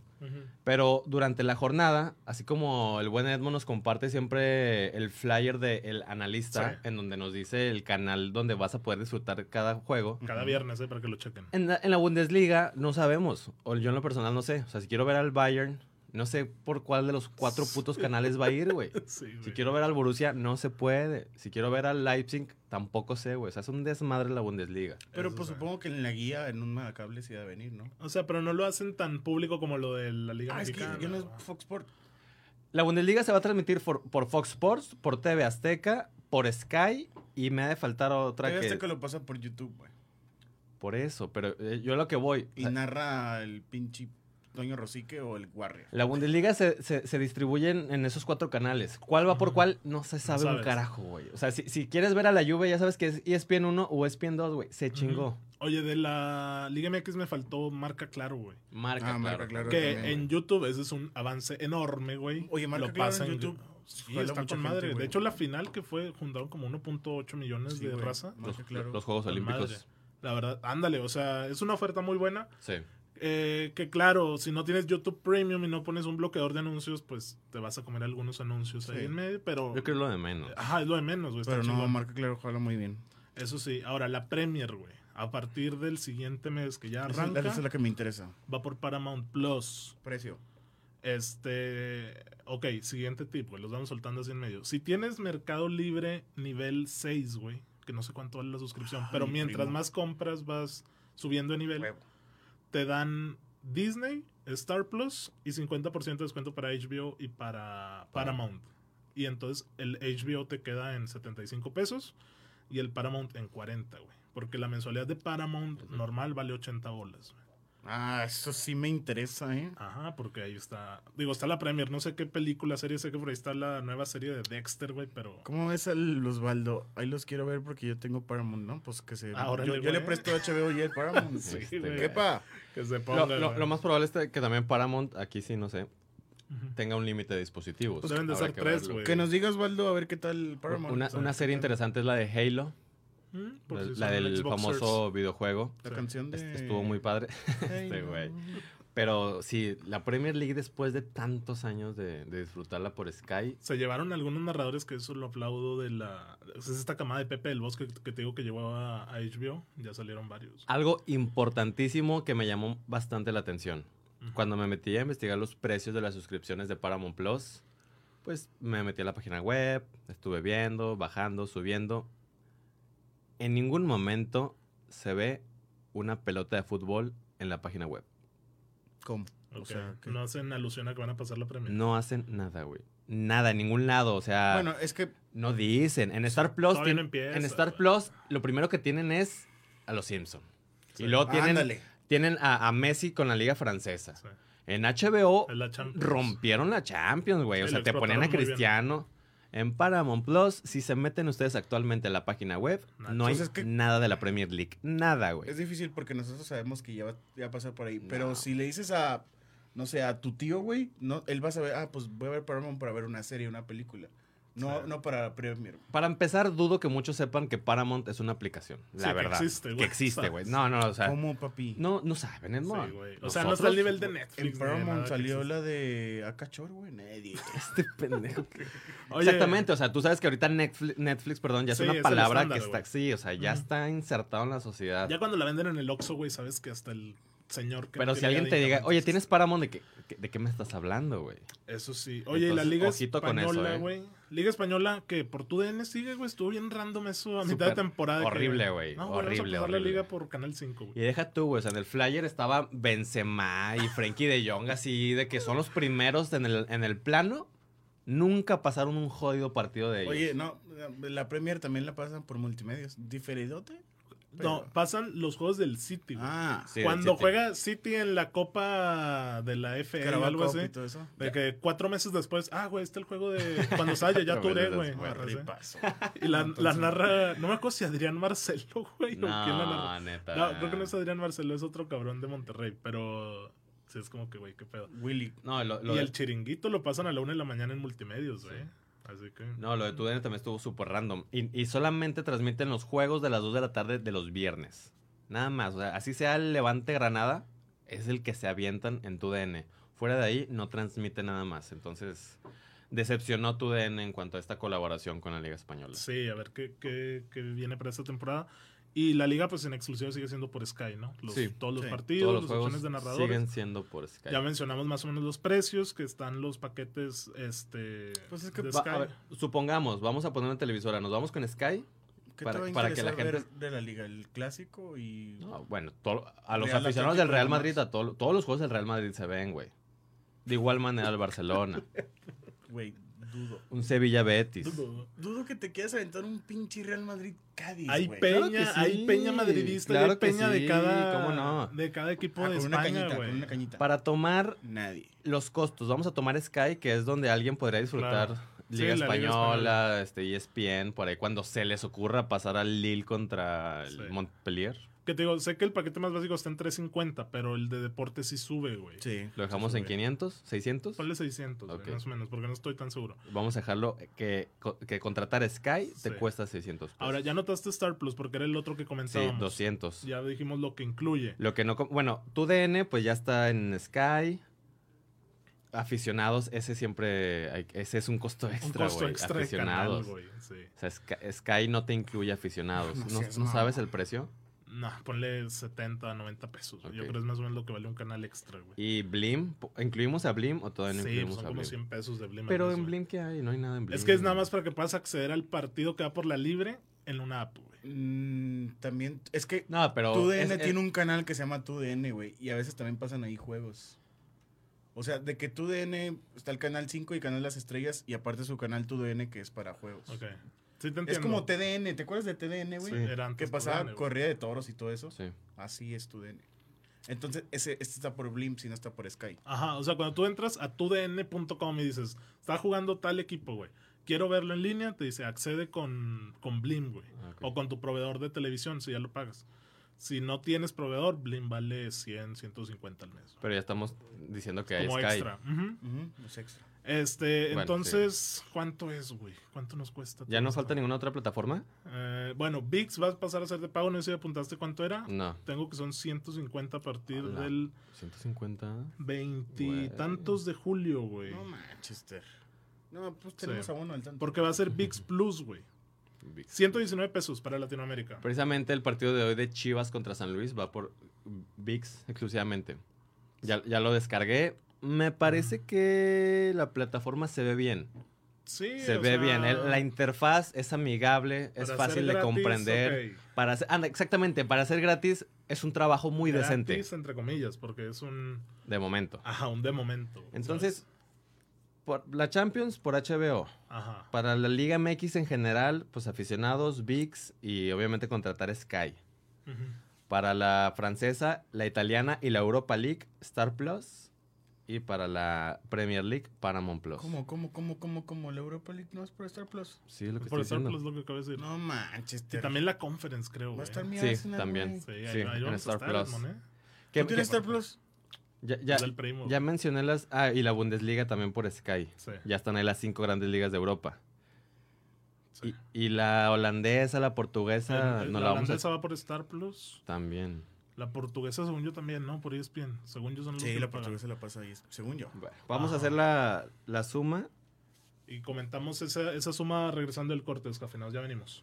Pero durante la jornada, así como el buen Edmond nos comparte siempre el flyer del analista,
Sí.
en donde nos dice el canal donde vas a poder disfrutar cada juego.
Cada viernes, ¿eh? Para que lo chequen.
En la, en la Bundesliga no sabemos, o yo en lo personal no sé. O sea, si quiero ver al Bayern, no sé por cuál de los cuatro putos canales va a ir, güey.
Sí.
Si quiero ver al Borussia, no se puede. Si quiero ver al Leipzig, tampoco sé, güey. O sea, es un desmadre la Bundesliga.
Pero
Eso
pues supongo que en la guía, en un megacable sí va a venir, ¿no?
O sea, pero no lo hacen tan público como lo de la Liga
Ah, es que
Mexicana.
yo no es. Fox Sport.
La Bundesliga se va a transmitir por, por Fox Sports, por TV Azteca, por Sky y me ha de faltar otra
TV
que...
Azteca lo pasa por YouTube, güey.
Por eso, pero eh, yo lo que voy... o
Y
sea,
narra el pinche Toño Rosique o el Warrior.
la Bundesliga se, se, se distribuye en, en esos cuatro canales. ¿Cuál va por cuál? No se sabe un carajo, güey. O sea, si, si quieres ver a la Juve, ya sabes que es ESPN 1 o ESPN 2, güey. Se chingó.
Oye, de la Liga MX me faltó marca claro, güey.
Marca,
Ah, marca
claro.
Que
también,
en. YouTube ese es un avance enorme, güey.
Oye, Marca
Lo
Claro
pasan
en YouTube.
Sí, está
mucha
con
gente,
madre. de hecho, la final que fue, juntaron como 1.8 millones
Sí,
de
güey.
raza.
Marca
Los,
Claro.
los Juegos Olímpicos.
madre. La verdad, ándale, o sea, es una oferta muy buena.
Sí.
Eh, que claro, si no tienes YouTube Premium y no pones un bloqueador de anuncios, pues te vas a comer algunos anuncios ahí en medio, pero...
Yo creo lo de menos.
Ajá, es lo de menos, güey.
Pero no,
chingón.
marca claro, jala muy bien.
Eso sí, ahora la Premier, güey. A partir del siguiente mes que ya arranca,
esa es la que me interesa.
va por Paramount Plus.
Precio.
Este, ok, siguiente tip, güey, los vamos soltando así en medio. Si tienes Mercado Libre nivel 6, güey, que no sé cuánto vale la suscripción, pero
mi
mientras
primo.
más compras vas subiendo de nivel, te dan Disney, Star Plus y 50% de descuento para HBO y para Paramount. Y entonces el HBO te queda en 75 pesos y el Paramount en 40, güey. Porque la mensualidad de Paramount normal vale 80 bolas. güey.
Ah, eso sí me interesa, ¿eh?
Ajá, porque ahí está. Digo, está la Premier. No sé qué película, serie. Sé que por ahí está la nueva serie de Dexter, güey, pero.
¿Cómo ves al Osvaldo? Ahí los quiero ver porque yo tengo Paramount, ¿no? Pues que se...
Ah, órale,
yo, yo le presto HBO y el Paramount.
Sí,
Este,
güey.
¿Qué pa?
Que se
Lo,
ponga.
lo- más probable es que también Paramount, aquí sí, no sé, tenga un límite de dispositivos.
Pues deben de ser tres, güey.
Que nos diga Osvaldo a ver qué tal Paramount.
Una serie interesante es la de Halo,
Mm, por
la,
si
la
son
del
Xboxers.
famoso videojuego.
La
Sí.
canción de...
Est- Estuvo muy padre. este güey. Pero sí, la Premier League después de tantos años de, de disfrutarla por Sky,
Se llevaron algunos narradores que eso lo aplaudo de la. Es esta camada de Pepe del Bosque que te digo que llevó a, HBO. Ya salieron varios.
algo importantísimo que me llamó bastante la atención. Cuando me metí a investigar los precios de las suscripciones de Paramount Plus, pues me metí a la página web, estuve viendo, bajando, subiendo. En ningún momento se ve una pelota de fútbol en la página web.
¿Cómo? O sea, que-
No hacen alusión a que van a pasar la Premier.
No hacen nada, güey. Nada, en ningún lado. O sea,
Bueno, es que
no dicen. En Star Plus,
Todavía no empieza,
en Star. Plus, lo primero que tienen es a los Simpson.
Sí.
Y luego tienen,
Ándale.
tienen a, a Messi con la Liga Francesa.
Sí.
En HBO
la
rompieron la Champions, güey. O sea, te ponían a. Cristiano. En Paramount Plus, si se meten ustedes actualmente a la página web, no hay
es que-
nada de la Premier League. Nada, güey.
es difícil porque nosotros sabemos que ya va, ya va a pasar por ahí. Pero si le dices a, no sé, a tu tío, güey, no, él va a saber, ah, pues voy a ver Paramount para ver una serie, una película. No,
Sí.
no para Premier.
Para empezar, dudo que muchos sepan que Paramount es una aplicación. La
Sí, que
verdad.
existe, güey.
Que existe, güey. No, no, o sea.
¿Cómo, papi?
No, no saben, es
Sí, güey. O sea, no está al nivel de Netflix.
En Paramount salió la de Acachor, güey. Nadie.
Este pendejo.
Oye,
Exactamente, o sea, tú sabes que ahorita Netflix, Netflix perdón, ya es una palabra
estándar,
que está,
güey.
sí, o sea, ya está insertado en la sociedad.
Ya cuando la venden en el Oxxo, güey, sabes que hasta el señor que
Pero
no
si alguien te diga, oye,
es-
¿tienes Paramount? ¿De qué, de qué me estás hablando, güey?
Eso sí. Oye, y la
Entonces,
Liga
eso,
Española,
eh.
güey. Liga Española que por tu DN sigue, güey. Estuvo bien random eso a mitad de temporada.
horrible, güey,
No, güey,
horrible,
vamos a pasar la
horrible.
Liga por Canal 5,
Y deja tú, güey, o sea, en el flyer estaba Benzema y Frankie de Jong, así de que son los primeros en el, en el plano. Nunca pasaron un jodido partido de ellos.
Oye, no, la Premier también la pasan por multimedios. ¿Diferidote?
No, pasan los juegos del City, güey.
Ah,
Sí,
Cuando
City.
juega City en la Copa de la FA o algo
Cup
así.
eso.
De que cuatro meses después, ah, güey, está el juego de cuando estaba ya Touré, güey. Y la,
Entonces-
la narra, no me acuerdo si Adrián Marcelo, güey, o quién la narra.
No, neta.
No, creo que no es Adrián Marcelo, es otro cabrón de Monterrey, pero sí es como que, güey, qué pedo.
Willy.
No, lo, lo
y
de,
el chiringuito lo pasan a la una de la mañana en multimedios, güey. Así que.
no, lo de tu DN también estuvo súper random. Y, y solamente transmiten los juegos de las 2 de la tarde de los viernes. Nada más. O sea, así sea el Levante Granada, es el que se avientan en tu DN. Fuera de ahí, no transmite nada más. Entonces, decepcionó tu DN en cuanto a esta colaboración con la Liga Española.
Sí, a ver qué, qué, qué viene para esta temporada. Y la liga, pues en exclusiva sigue siendo por Sky, ¿no? Los-
Sí,
todos los
sí.
partidos,
Todos los
las
juegos
opciones de narradores.
siguen siendo por Sky.
Ya mencionamos más o menos los precios, que están los paquetes este,
Pues es que
de
Va-
Sky.
a ver, supongamos, vamos a poner una televisora, nos vamos con Sky.
¿Qué
Para-
te va a
para que la gente-
de la liga? ¿El clásico y...?
No, bueno, to- a los
Real
aficionados del Real. Madrid, a to- todos los juegos del Real Madrid se ven, güey. De igual manera el Barcelona.
Güey, dudo.
Un Sevilla Betis.
Dudo.
Dudo que te quieras aventar un pinche Real Madrid-Cádiz,
Hay
güey.
peña,
Claro sí,
hay peña madridista
claro
hay peña
sí,
de cada
¿cómo no?
de cada equipo
Ah,
de
con una
España,
cañita,
güey.
con una cañita.
Para tomar
Nadie.
los costos, vamos a tomar Sky, que es donde alguien podría disfrutar
Claro.
Liga
Sí, la Liga
Española, este ESPN, por ahí cuando se les ocurra pasar al Lille contra el. Montpellier.
Que te digo, sé que el paquete más básico está en 350, pero el de deporte sí sube, güey.
Sí.
¿Lo dejamos
sí,
en
sube.
500? ¿600?
Ponle 600, güey,
Ok.
más o menos, porque no estoy tan seguro.
Vamos a dejarlo que, que contratar Sky te
Sí.
cuesta 600 pesos.
Ahora, ya notaste Star Plus, porque era el otro que
Sí,
comentábamos.
200.
Ya dijimos lo que incluye.
Lo que no... Bueno, tu DN pues ya está en Sky. Aficionados, ese siempre... hay- Ese es un costo
Un
extra,
costo
güey.
extra de canal,
Aficionados.
Sí.
o sea, Sky, Sky no te incluye aficionados.
No
¿No,
seas
no
mamón.
sabes el precio?
No, ponle 70, 90 pesos. Yo creo que es más o menos lo que vale un canal extra, güey.
¿Y Blim? ¿Incluimos a Blim o todavía no
Sí,
incluimos
son
a
como
Blim?
100 pesos de Blim.
Pero en. Blim, ¿qué hay? No hay nada en Blim.
Es que es nada más para que puedas acceder al partido que va por la libre en una app, güey.
Mm, también, es que
No, pero...
tu
es-
tiene un canal que se llama Tu DN, güey. Y a veces también pasan ahí juegos. O sea, de que Tu DN está el canal 5 y canal Las Estrellas. Y aparte su canal Tu DN que es para juegos.
Ok. Sí, te entiendo.
Es como TDN, ¿te acuerdas de TDN, güey?
Sí.
Que pasaba
TUDN, güey.
corrida de toros y todo eso.
Sí.
Así es tu DN. Entonces, ese, este está por Blim, si no está por Sky.
Ajá, o sea, cuando tú entras a tudn.com y dices, está jugando tal equipo, güey. Quiero verlo en línea, te dice, accede con, con Blim, güey.
Ok.
O con tu proveedor de televisión, si ya lo pagas. Si no tienes proveedor, Blim vale 100, 150 al mes.
Pero ya estamos diciendo que hay
Como
Sky.
extra. Ujú.
Ujú, es extra.
Este,
Bueno,
entonces, ¿cuánto es, güey? ¿Cuánto nos cuesta?
¿Ya no falta ninguna otra plataforma?
Eh, bueno, VIX va a pasar a ser de pago, no sé si apuntaste cuánto era.
No.
Tengo que son 150 a partir
Ala.
del
150.
veintitantos de julio, güey.
No, Manchester. No, pues tenemos
Sí.
a uno al tanto.
Porque va a ser VIX Plus, güey. 119 pesos para Latinoamérica.
Precisamente el partido de hoy de Chivas contra San Luis va por VIX exclusivamente. Ya, ya lo descargué. Me parece que la plataforma se ve bien.
Sí,
Se ve
sea,
bien. El- la interfaz es amigable, es fácil
ser
de
gratis,
comprender. Para anda, exactamente, para ser gratis es un trabajo muy
Gratis,
decente
entre comillas, porque es un.
de momento.
Ajá, un de momento.
Entonces, por la Champions por HBO. Para la Liga MX en general, pues aficionados, VIX y obviamente contratar Sky. Para la francesa, la italiana y la Europa League, Star Plus. Y para la Premier League, Paramount Plus.
¿Cómo, cómo, cómo, cómo, cómo? ¿La Europa League no es por Star Plus?
Sí, lo que
Por
estoy
Star
diciendo.
Plus lo que acabo de decir.
No, Manchester.
y también la Conference, creo,
Va a estar mi
Sí, también.
Sí, ahí,
Sí,
ahí
en Star Plus.
Edmond, ¿eh?
¿Qué-
¿Tú tienes
qué-
Star Plus?
Ya, ya,
Es del primo.
ya mencioné las... Ah, y la Bundesliga también por Sky.
Sí.
Ya están ahí las cinco grandes ligas de Europa.
sí.
Y, y la holandesa, la portuguesa,
El-
no
la
la, vamos a...
holandesa va por Star Plus.
También.
La portuguesa, según yo, también, ¿no? Por ESPN. Según yo, son los
Sí,
que
la
pagan.
portuguesa la pasa ahí, según yo.
Bueno, vamos a hacer la, la suma.
Y comentamos esa, esa suma regresando del corte, descafeinados. Ya venimos.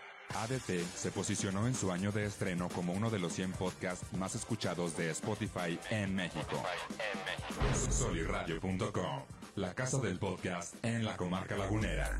ADT se posicionó en su año de estreno como uno de los 100 podcasts más escuchados de Spotify en México. Soliradio.com, la casa del podcast en la comarca lagunera.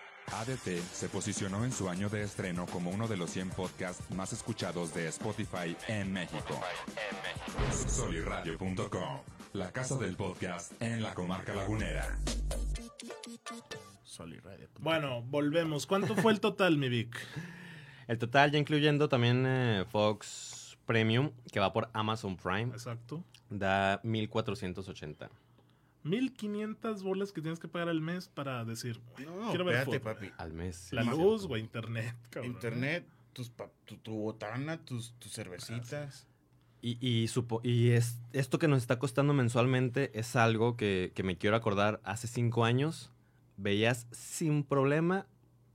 ADT se posicionó en su año de estreno como uno de los 100 podcasts más escuchados de Spotify en México. Soliradio.com, la casa del podcast en la comarca lagunera.
Bueno, volvemos. ¿Cuánto fue el total, mi Vic?
El total, ya incluyendo también eh, Fox Premium, que va por Amazon Prime,
Exacto.
da 1480.
1500 bolas que tienes que pagar al mes para decir, "Güey,
No,
quiero ver
espérate,
fútbol".
papi.
Al mes. sí,
La luz, güey, internet, cabrón.
Internet, tus pa- tu, tu botana, tus, tus cervecitas.
Y, y, supo- y es, esto que nos está costando mensualmente es algo que, que me quiero acordar. Hace cinco años veías sin problema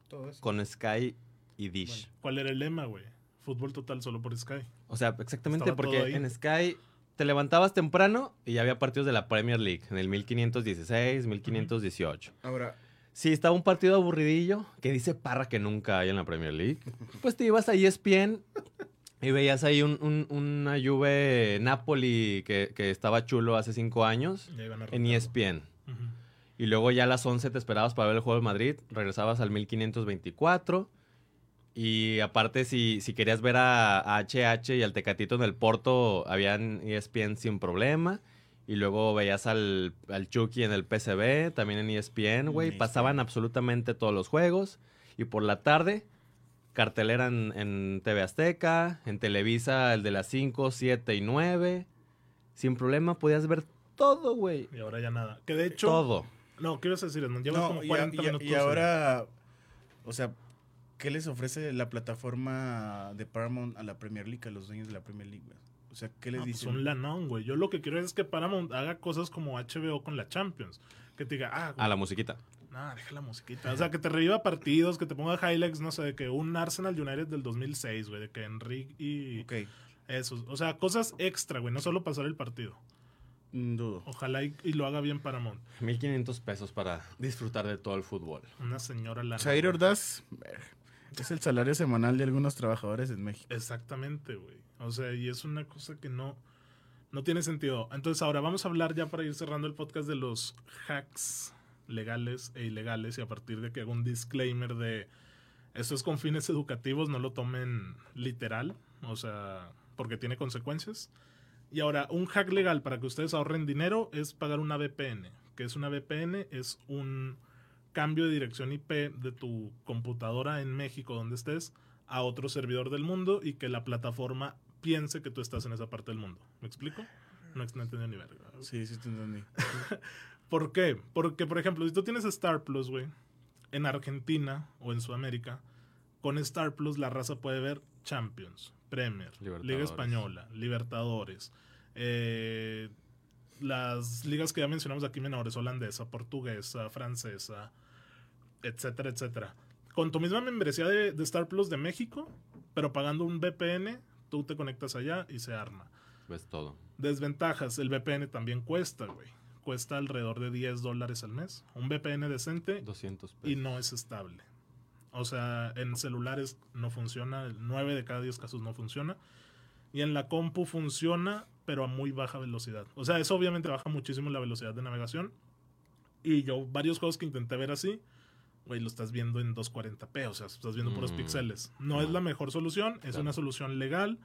Todo eso.
con Sky y Dish.
¿Cuál era el lema, güey? Fútbol total solo por Sky.
O sea, exactamente,
Estaba
porque en Sky te levantabas temprano y ya había partidos de la Premier League, en el 1516, 1518.
Ahora,
Si estaba un partido aburridillo, que dice Parra que nunca hay en la Premier League, pues te ibas a ESPN y veías ahí un- un- una Juve Napoli que, que estaba chulo hace cinco años en. ESPN. Y luego ya a las 11 te esperabas para ver el juego de Madrid, regresabas al 1524. Y aparte, si, si querías ver a, a HH y al Tecatito en el Porto, habían ESPN sin problema. Y luego veías al, al Chucky en el PCB, también en ESPN, güey.
ESPN.
Pasaban absolutamente todos los juegos. Y por la tarde, cartelera en, en TV Azteca, en Televisa, el de las 5, 7 y 9. Sin problema podías ver todo, güey.
Y ahora ya nada. Que de hecho.
Todo.
No, ¿qué ibas a decir? Edmond? Llevas
no,
como
y,
40
y-
minutos.
y ahora, o sea, ¿qué les ofrece la plataforma de Paramount a la Premier League, a los dueños de la Premier League? güey? O sea, ¿qué les
No, pues
dicen?
un lanón, güey. Yo lo que quiero es que Paramount haga cosas como HBO con la Champions. Que te diga, ah,
A la musiquita.
No, deja la musiquita. O sea, que te reviva partidos, que te ponga highlights, no sé, de que un Arsenal United del 2006, güey, de que Enrique y
Ok,
eso. O sea, cosas extra, güey, no solo pasar el partido.
mm, dudo.
Ojalá y, y lo haga bien Paramount.
1500 pesos para disfrutar de todo el fútbol.
Una señora la
Ordaz es el salario semanal de algunos trabajadores en México.
Exactamente, güey. O sea, y es una cosa que no, no tiene sentido. Entonces, ahora vamos a hablar ya para ir cerrando el podcast de los hacks legales e ilegales y a partir de que hago un disclaimer de esto es con fines educativos, no lo tomen literal, o sea, porque tiene consecuencias. Y ahora, un hack legal para que ustedes ahorren dinero es pagar una VPN. que es una VPN? Es un cambio de dirección IP de tu computadora en México, donde estés, a otro servidor del mundo y que la plataforma piense que tú estás en esa parte del mundo. ¿Me explico? No, no entendí ni verga.
Sí, sí te entendí.
¿Por qué? Porque, por ejemplo, si tú tienes Star Plus, güey, en Argentina o en Sudamérica, con Star Plus la raza puede ver Champions, Premier, Liga. Española, Libertadores, eh, las ligas que ya mencionamos aquí menores, holandesa, portuguesa, francesa, etcétera, etcétera. Con tu misma membresía de, de Star Plus de México, pero pagando un VPN, tú te conectas allá y se arma.
Ves todo.
Desventajas, el VPN también cuesta, güey. Cuesta alrededor de 10 dólares al mes. Un VPN decente
200 pesos.
y no es estable. O sea, en celulares no funciona, el 9 de cada 10 casos no funciona. Y en la compu funciona, pero a muy baja velocidad. O sea, eso obviamente baja muchísimo la velocidad de navegación. Y yo, varios juegos que intenté ver así, güey, lo estás viendo en 240p, o sea, estás viendo puros
Mm,
píxeles. No es la mejor solución, es
Claro.
una solución legal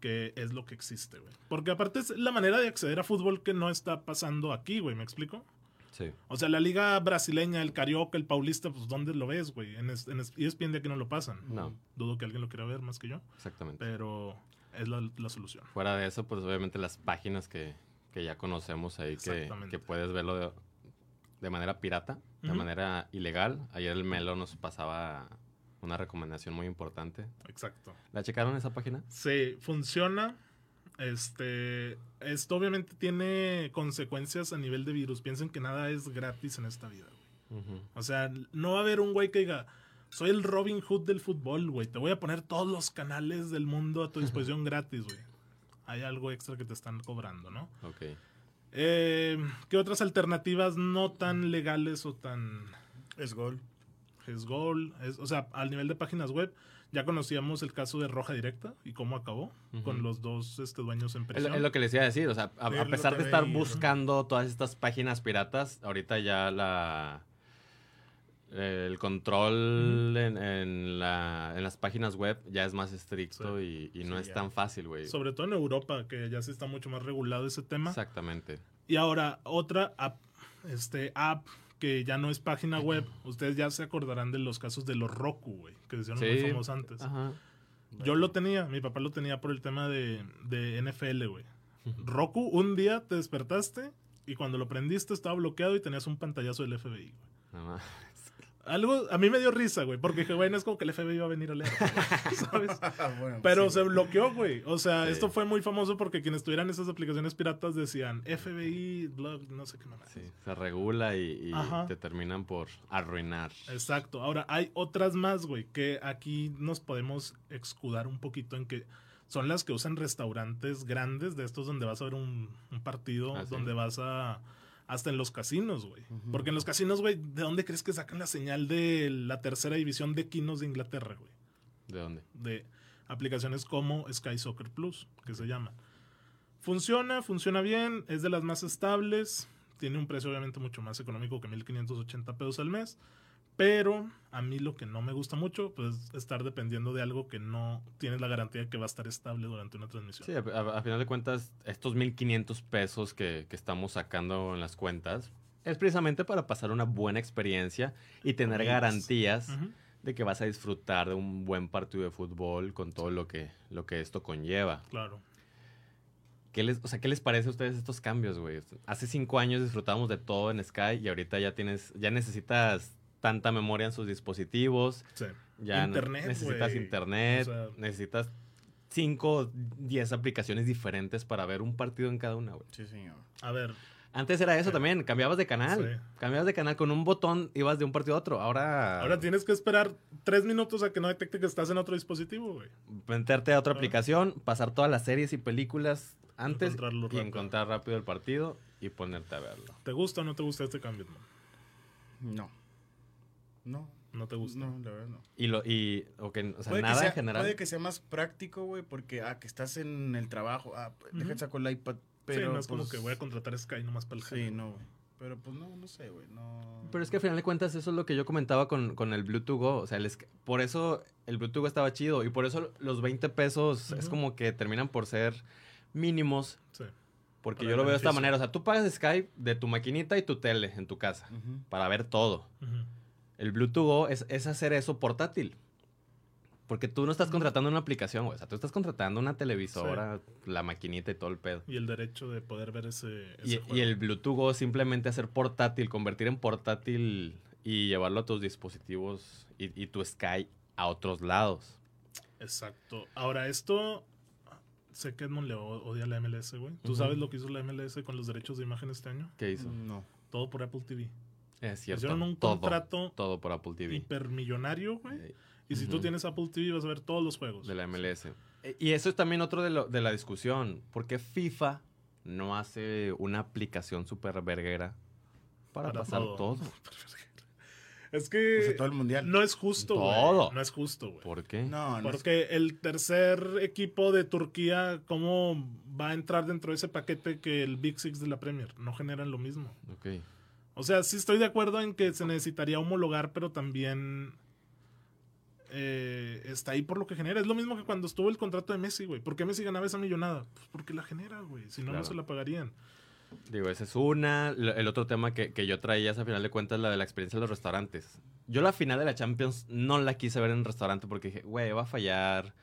que es lo que existe, güey. Porque aparte es la manera de acceder a fútbol que no está pasando aquí, güey, ¿me explico?
Sí.
O sea, la liga brasileña, el carioca, el paulista, pues ¿dónde lo ves, güey? En, es- en es- ESPN de aquí no lo pasan.
No.
Dudo que alguien lo quiera ver más que yo,
Exactamente.
pero es la, la solución.
Fuera de eso, pues obviamente las páginas que, que ya conocemos ahí, que, que puedes verlo de, de manera pirata, de manera ilegal. Ayer el Melo nos pasaba una recomendación muy importante.
Exacto.
¿La checaron esa página?
Sí, funciona. Este, esto obviamente tiene consecuencias a nivel de virus. Piensen que nada es gratis en esta vida. güey. O sea, no va a haber un güey que diga, soy el Robin Hood del fútbol, güey. Te voy a poner todos los canales del mundo a tu disposición gratis, güey. Hay algo extra que te están cobrando, ¿no?
Ok.
Eh, ¿Qué otras alternativas no tan legales o tan
Es gol.
es gol? Es, o sea, al nivel de páginas web, ya conocíamos el caso de Roja Directa y cómo acabó con los dos este, dueños en
Es,
prisión.
es lo que les iba a decir, o sea, a, pesar de estar buscando todas estas páginas piratas, ahorita ya la el control en, en la- en las páginas web ya es más estricto y, y no
Sí,
es
ya.
tan fácil, güey.
Sobre todo en Europa, que ya se está mucho más regulado ese tema.
Exactamente.
Y ahora, otra app, este, app que ya no es página web. Ustedes ya se acordarán de los casos de los Roku, güey, que se hicieron muy
Sí.
famosos antes.
Ajá.
Yo lo tenía, mi papá lo tenía por el tema de, de NFL, güey. Roku, un día te despertaste y cuando lo prendiste estaba bloqueado y tenías un pantallazo del FBI, güey. Algo, a mí me dio risa, güey, porque dije, güey, no es como que el FBI iba a venir a leer, ¿sabes?
Bueno,
Pero
sí,
se
güey.
bloqueó, güey. O sea,
Sí.
esto fue muy famoso porque quienes tuvieran esas aplicaciones piratas decían FBI, blog, no sé qué mamá.
Sí, se regula y, te terminan por arruinar.
Exacto. Ahora, hay otras más, güey, que aquí nos podemos escudar un poquito en que son las que usan restaurantes grandes de estos donde vas a ver un, un partido,
Ah, sí.
donde vas a... Hasta en los casinos, güey. Porque en los casinos, güey, ¿de dónde crees que sacan la señal de la tercera división de quinos de Inglaterra, güey?
¿De dónde?
de aplicaciones como Sky Soccer Plus, que se llama. Funciona, funciona bien, es de las más estables, tiene un precio obviamente mucho más económico que 1580 pesos al mes, pero a mí lo que no me gusta mucho pues es estar dependiendo de algo que no tienes la garantía de que va a estar estable durante una transmisión.
Sí, a, final de cuentas, estos 1.500 pesos que, que estamos sacando en las cuentas es precisamente para pasar una buena experiencia y tener
Amigos.
garantías de que vas a disfrutar de un buen partido de fútbol con todo lo que, lo que esto conlleva.
Claro.
¿Qué les, o sea, ¿qué les parece a ustedes estos cambios, güey? Hace cinco años disfrutábamos de todo en Sky y ahorita ya tienes, ya necesitas tanta memoria en sus dispositivos,
Sí.
ya ne-
Internet,
necesitas internet,
O sea-
necesitas cinco, diez aplicaciones diferentes para ver un partido en cada una, güey.
Sí, señor.
A ver,
Antes era eso
Sí.
también, cambiabas de canal,
Sí.
cambiabas de canal con un botón, ibas de un partido a otro. Ahora,
ahora tienes que esperar tres minutos a que no detecte que estás en otro dispositivo, güey.
meterte a otra
Ah.
aplicación, pasar todas las series y películas antes
Encontrarlo
y
rápido.
encontrar rápido el partido y ponerte a verlo.
¿Te gusta o no te gusta este cambio, man?
No. No.
¿No te gusta?
No, la verdad no.
Y lo y o que, o sea,
puede,
nada
sea,
en general.
puede que sea más práctico, güey, porque, ah, que estás en el trabajo, ah, pues, deja
Ujú.
saco el iPad, pero,
sí, no es como
pues,
que voy a contratar Sky nomás para el
Sí, no, güey. Pero, pues, no, no sé, güey, no...
Pero es que al final de cuentas eso es lo que yo comentaba con, con el Bluetooth Go. O sea, el es- por eso el Bluetooth Go estaba chido. Y por eso los 20 pesos es como que terminan por ser mínimos.
Sí.
Porque
Para
yo lo veo de esta manera. O sea, tú pagas Skype de tu maquinita y tu tele en tu casa para ver todo. El Bluetooth Go es, es hacer eso portátil. Porque tú no estás contratando una aplicación, güey. O sea, tú estás contratando una televisora, la maquinita y todo el pedo.
Y el derecho de poder ver ese,
Y, el Bluetooth Go simplemente hacer portátil, convertir en portátil y llevarlo a tus dispositivos y, y tu Sky a otros lados.
Exacto. Ahora, esto... Sé que Edmond le odia la MLS, güey. ¿Tú sabes lo que hizo la MLS con los derechos de imagen este año?
¿Qué hizo?
No.
Todo por Apple TV.
Es cierto.
Hicieron un
todo,
contrato
todo por Apple TV.
hipermillonario, güey.
eh,
Y si tú tienes Apple TV vas a ver todos los juegos.
De la MLS. Eh, Y eso es también otro de, lo- de la discusión. ¿Por qué FIFA no hace una aplicación súper verguera para,
Para
pasar
todo.
todo?
Es
O
que
sea, todo el mundial.
no es justo, güey.
Todo.
No es justo, güey.
¿Por qué?
No, no. es-
Porque el tercer equipo de Turquía, ¿cómo va a entrar dentro de ese paquete que el Big Six de la Premier? No generan lo mismo.
Ok.
O sea, sí estoy de acuerdo en que se necesitaría homologar, pero también eh, está ahí por lo que genera. Es lo mismo que cuando estuvo el contrato de Messi, güey. ¿Por qué Messi ganaba esa millonada? Pues porque la genera, güey. Si no,
Claro.
no se la pagarían.
Digo, esa es una. El otro tema que, que yo traía es, a final de cuentas, la de la experiencia de los restaurantes. Yo la final de la Champions no la quise ver en un restaurante porque dije, güey, va a fallar.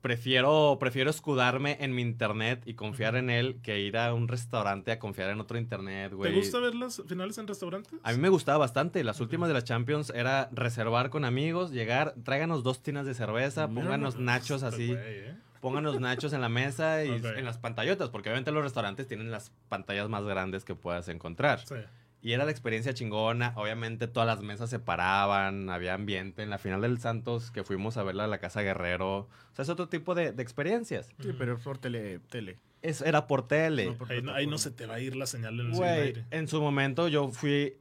Prefiero, prefiero escudarme en mi internet y confiar en él que ir a un restaurante a confiar en otro internet, güey.
¿Te gusta ver las finales en restaurantes?
A mí me gustaba bastante. Las últimas de la Champions era reservar con amigos, llegar, tráiganos dos tinas de cerveza, pónganos nachos así,
güey, ¿eh?
pónganos nachos en la mesa y en las pantallotas, porque obviamente los restaurantes tienen las pantallas más grandes que puedas encontrar.
Sí.
Y era la experiencia chingona. Obviamente todas las mesas se paraban, había ambiente. En la final del Santos, que fuimos a verla a la Casa Guerrero. O sea, es otro tipo de, de experiencias.
Sí, pero es por tele. tele.
Es, era por tele.
No por
Ahí, no, ahí no
plataforma.
se te va a ir la señal en el
Güey,
aire.
en su momento yo fui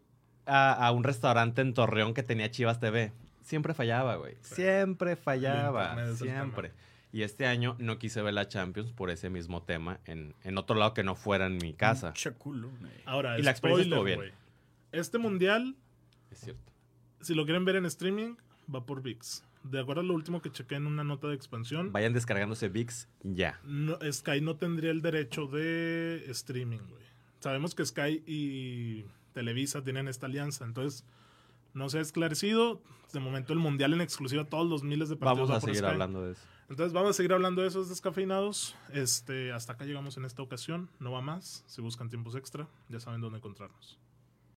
a, a un restaurante en Torreón que tenía Chivas TV. Siempre fallaba, güey. Siempre fallaba. Siempre. Y este año no quise ver la Champions por ese mismo tema en, en otro lado que no fuera en mi casa.
Mucha culo, güey.
Ahora,
Y la experiencia
spoiler,
estuvo bien.
güey. Este mundial,
Es cierto.
si lo quieren ver en streaming, va por VIX. De acuerdo a lo último que chequé en una nota de expansión,
Vayan descargándose VIX ya.
no- Sky no tendría el derecho de streaming, güey. Sabemos que Sky y Televisa tienen esta alianza, entonces no se ha esclarecido. De momento el mundial en exclusiva, todos los miles de partidos
Vamos a
va por
seguir
Sky.
hablando de eso.
Entonces vamos a seguir hablando de esos descafeinados. Este, hasta acá llegamos en esta ocasión. No va más. Si buscan tiempos extra, ya saben dónde encontrarnos.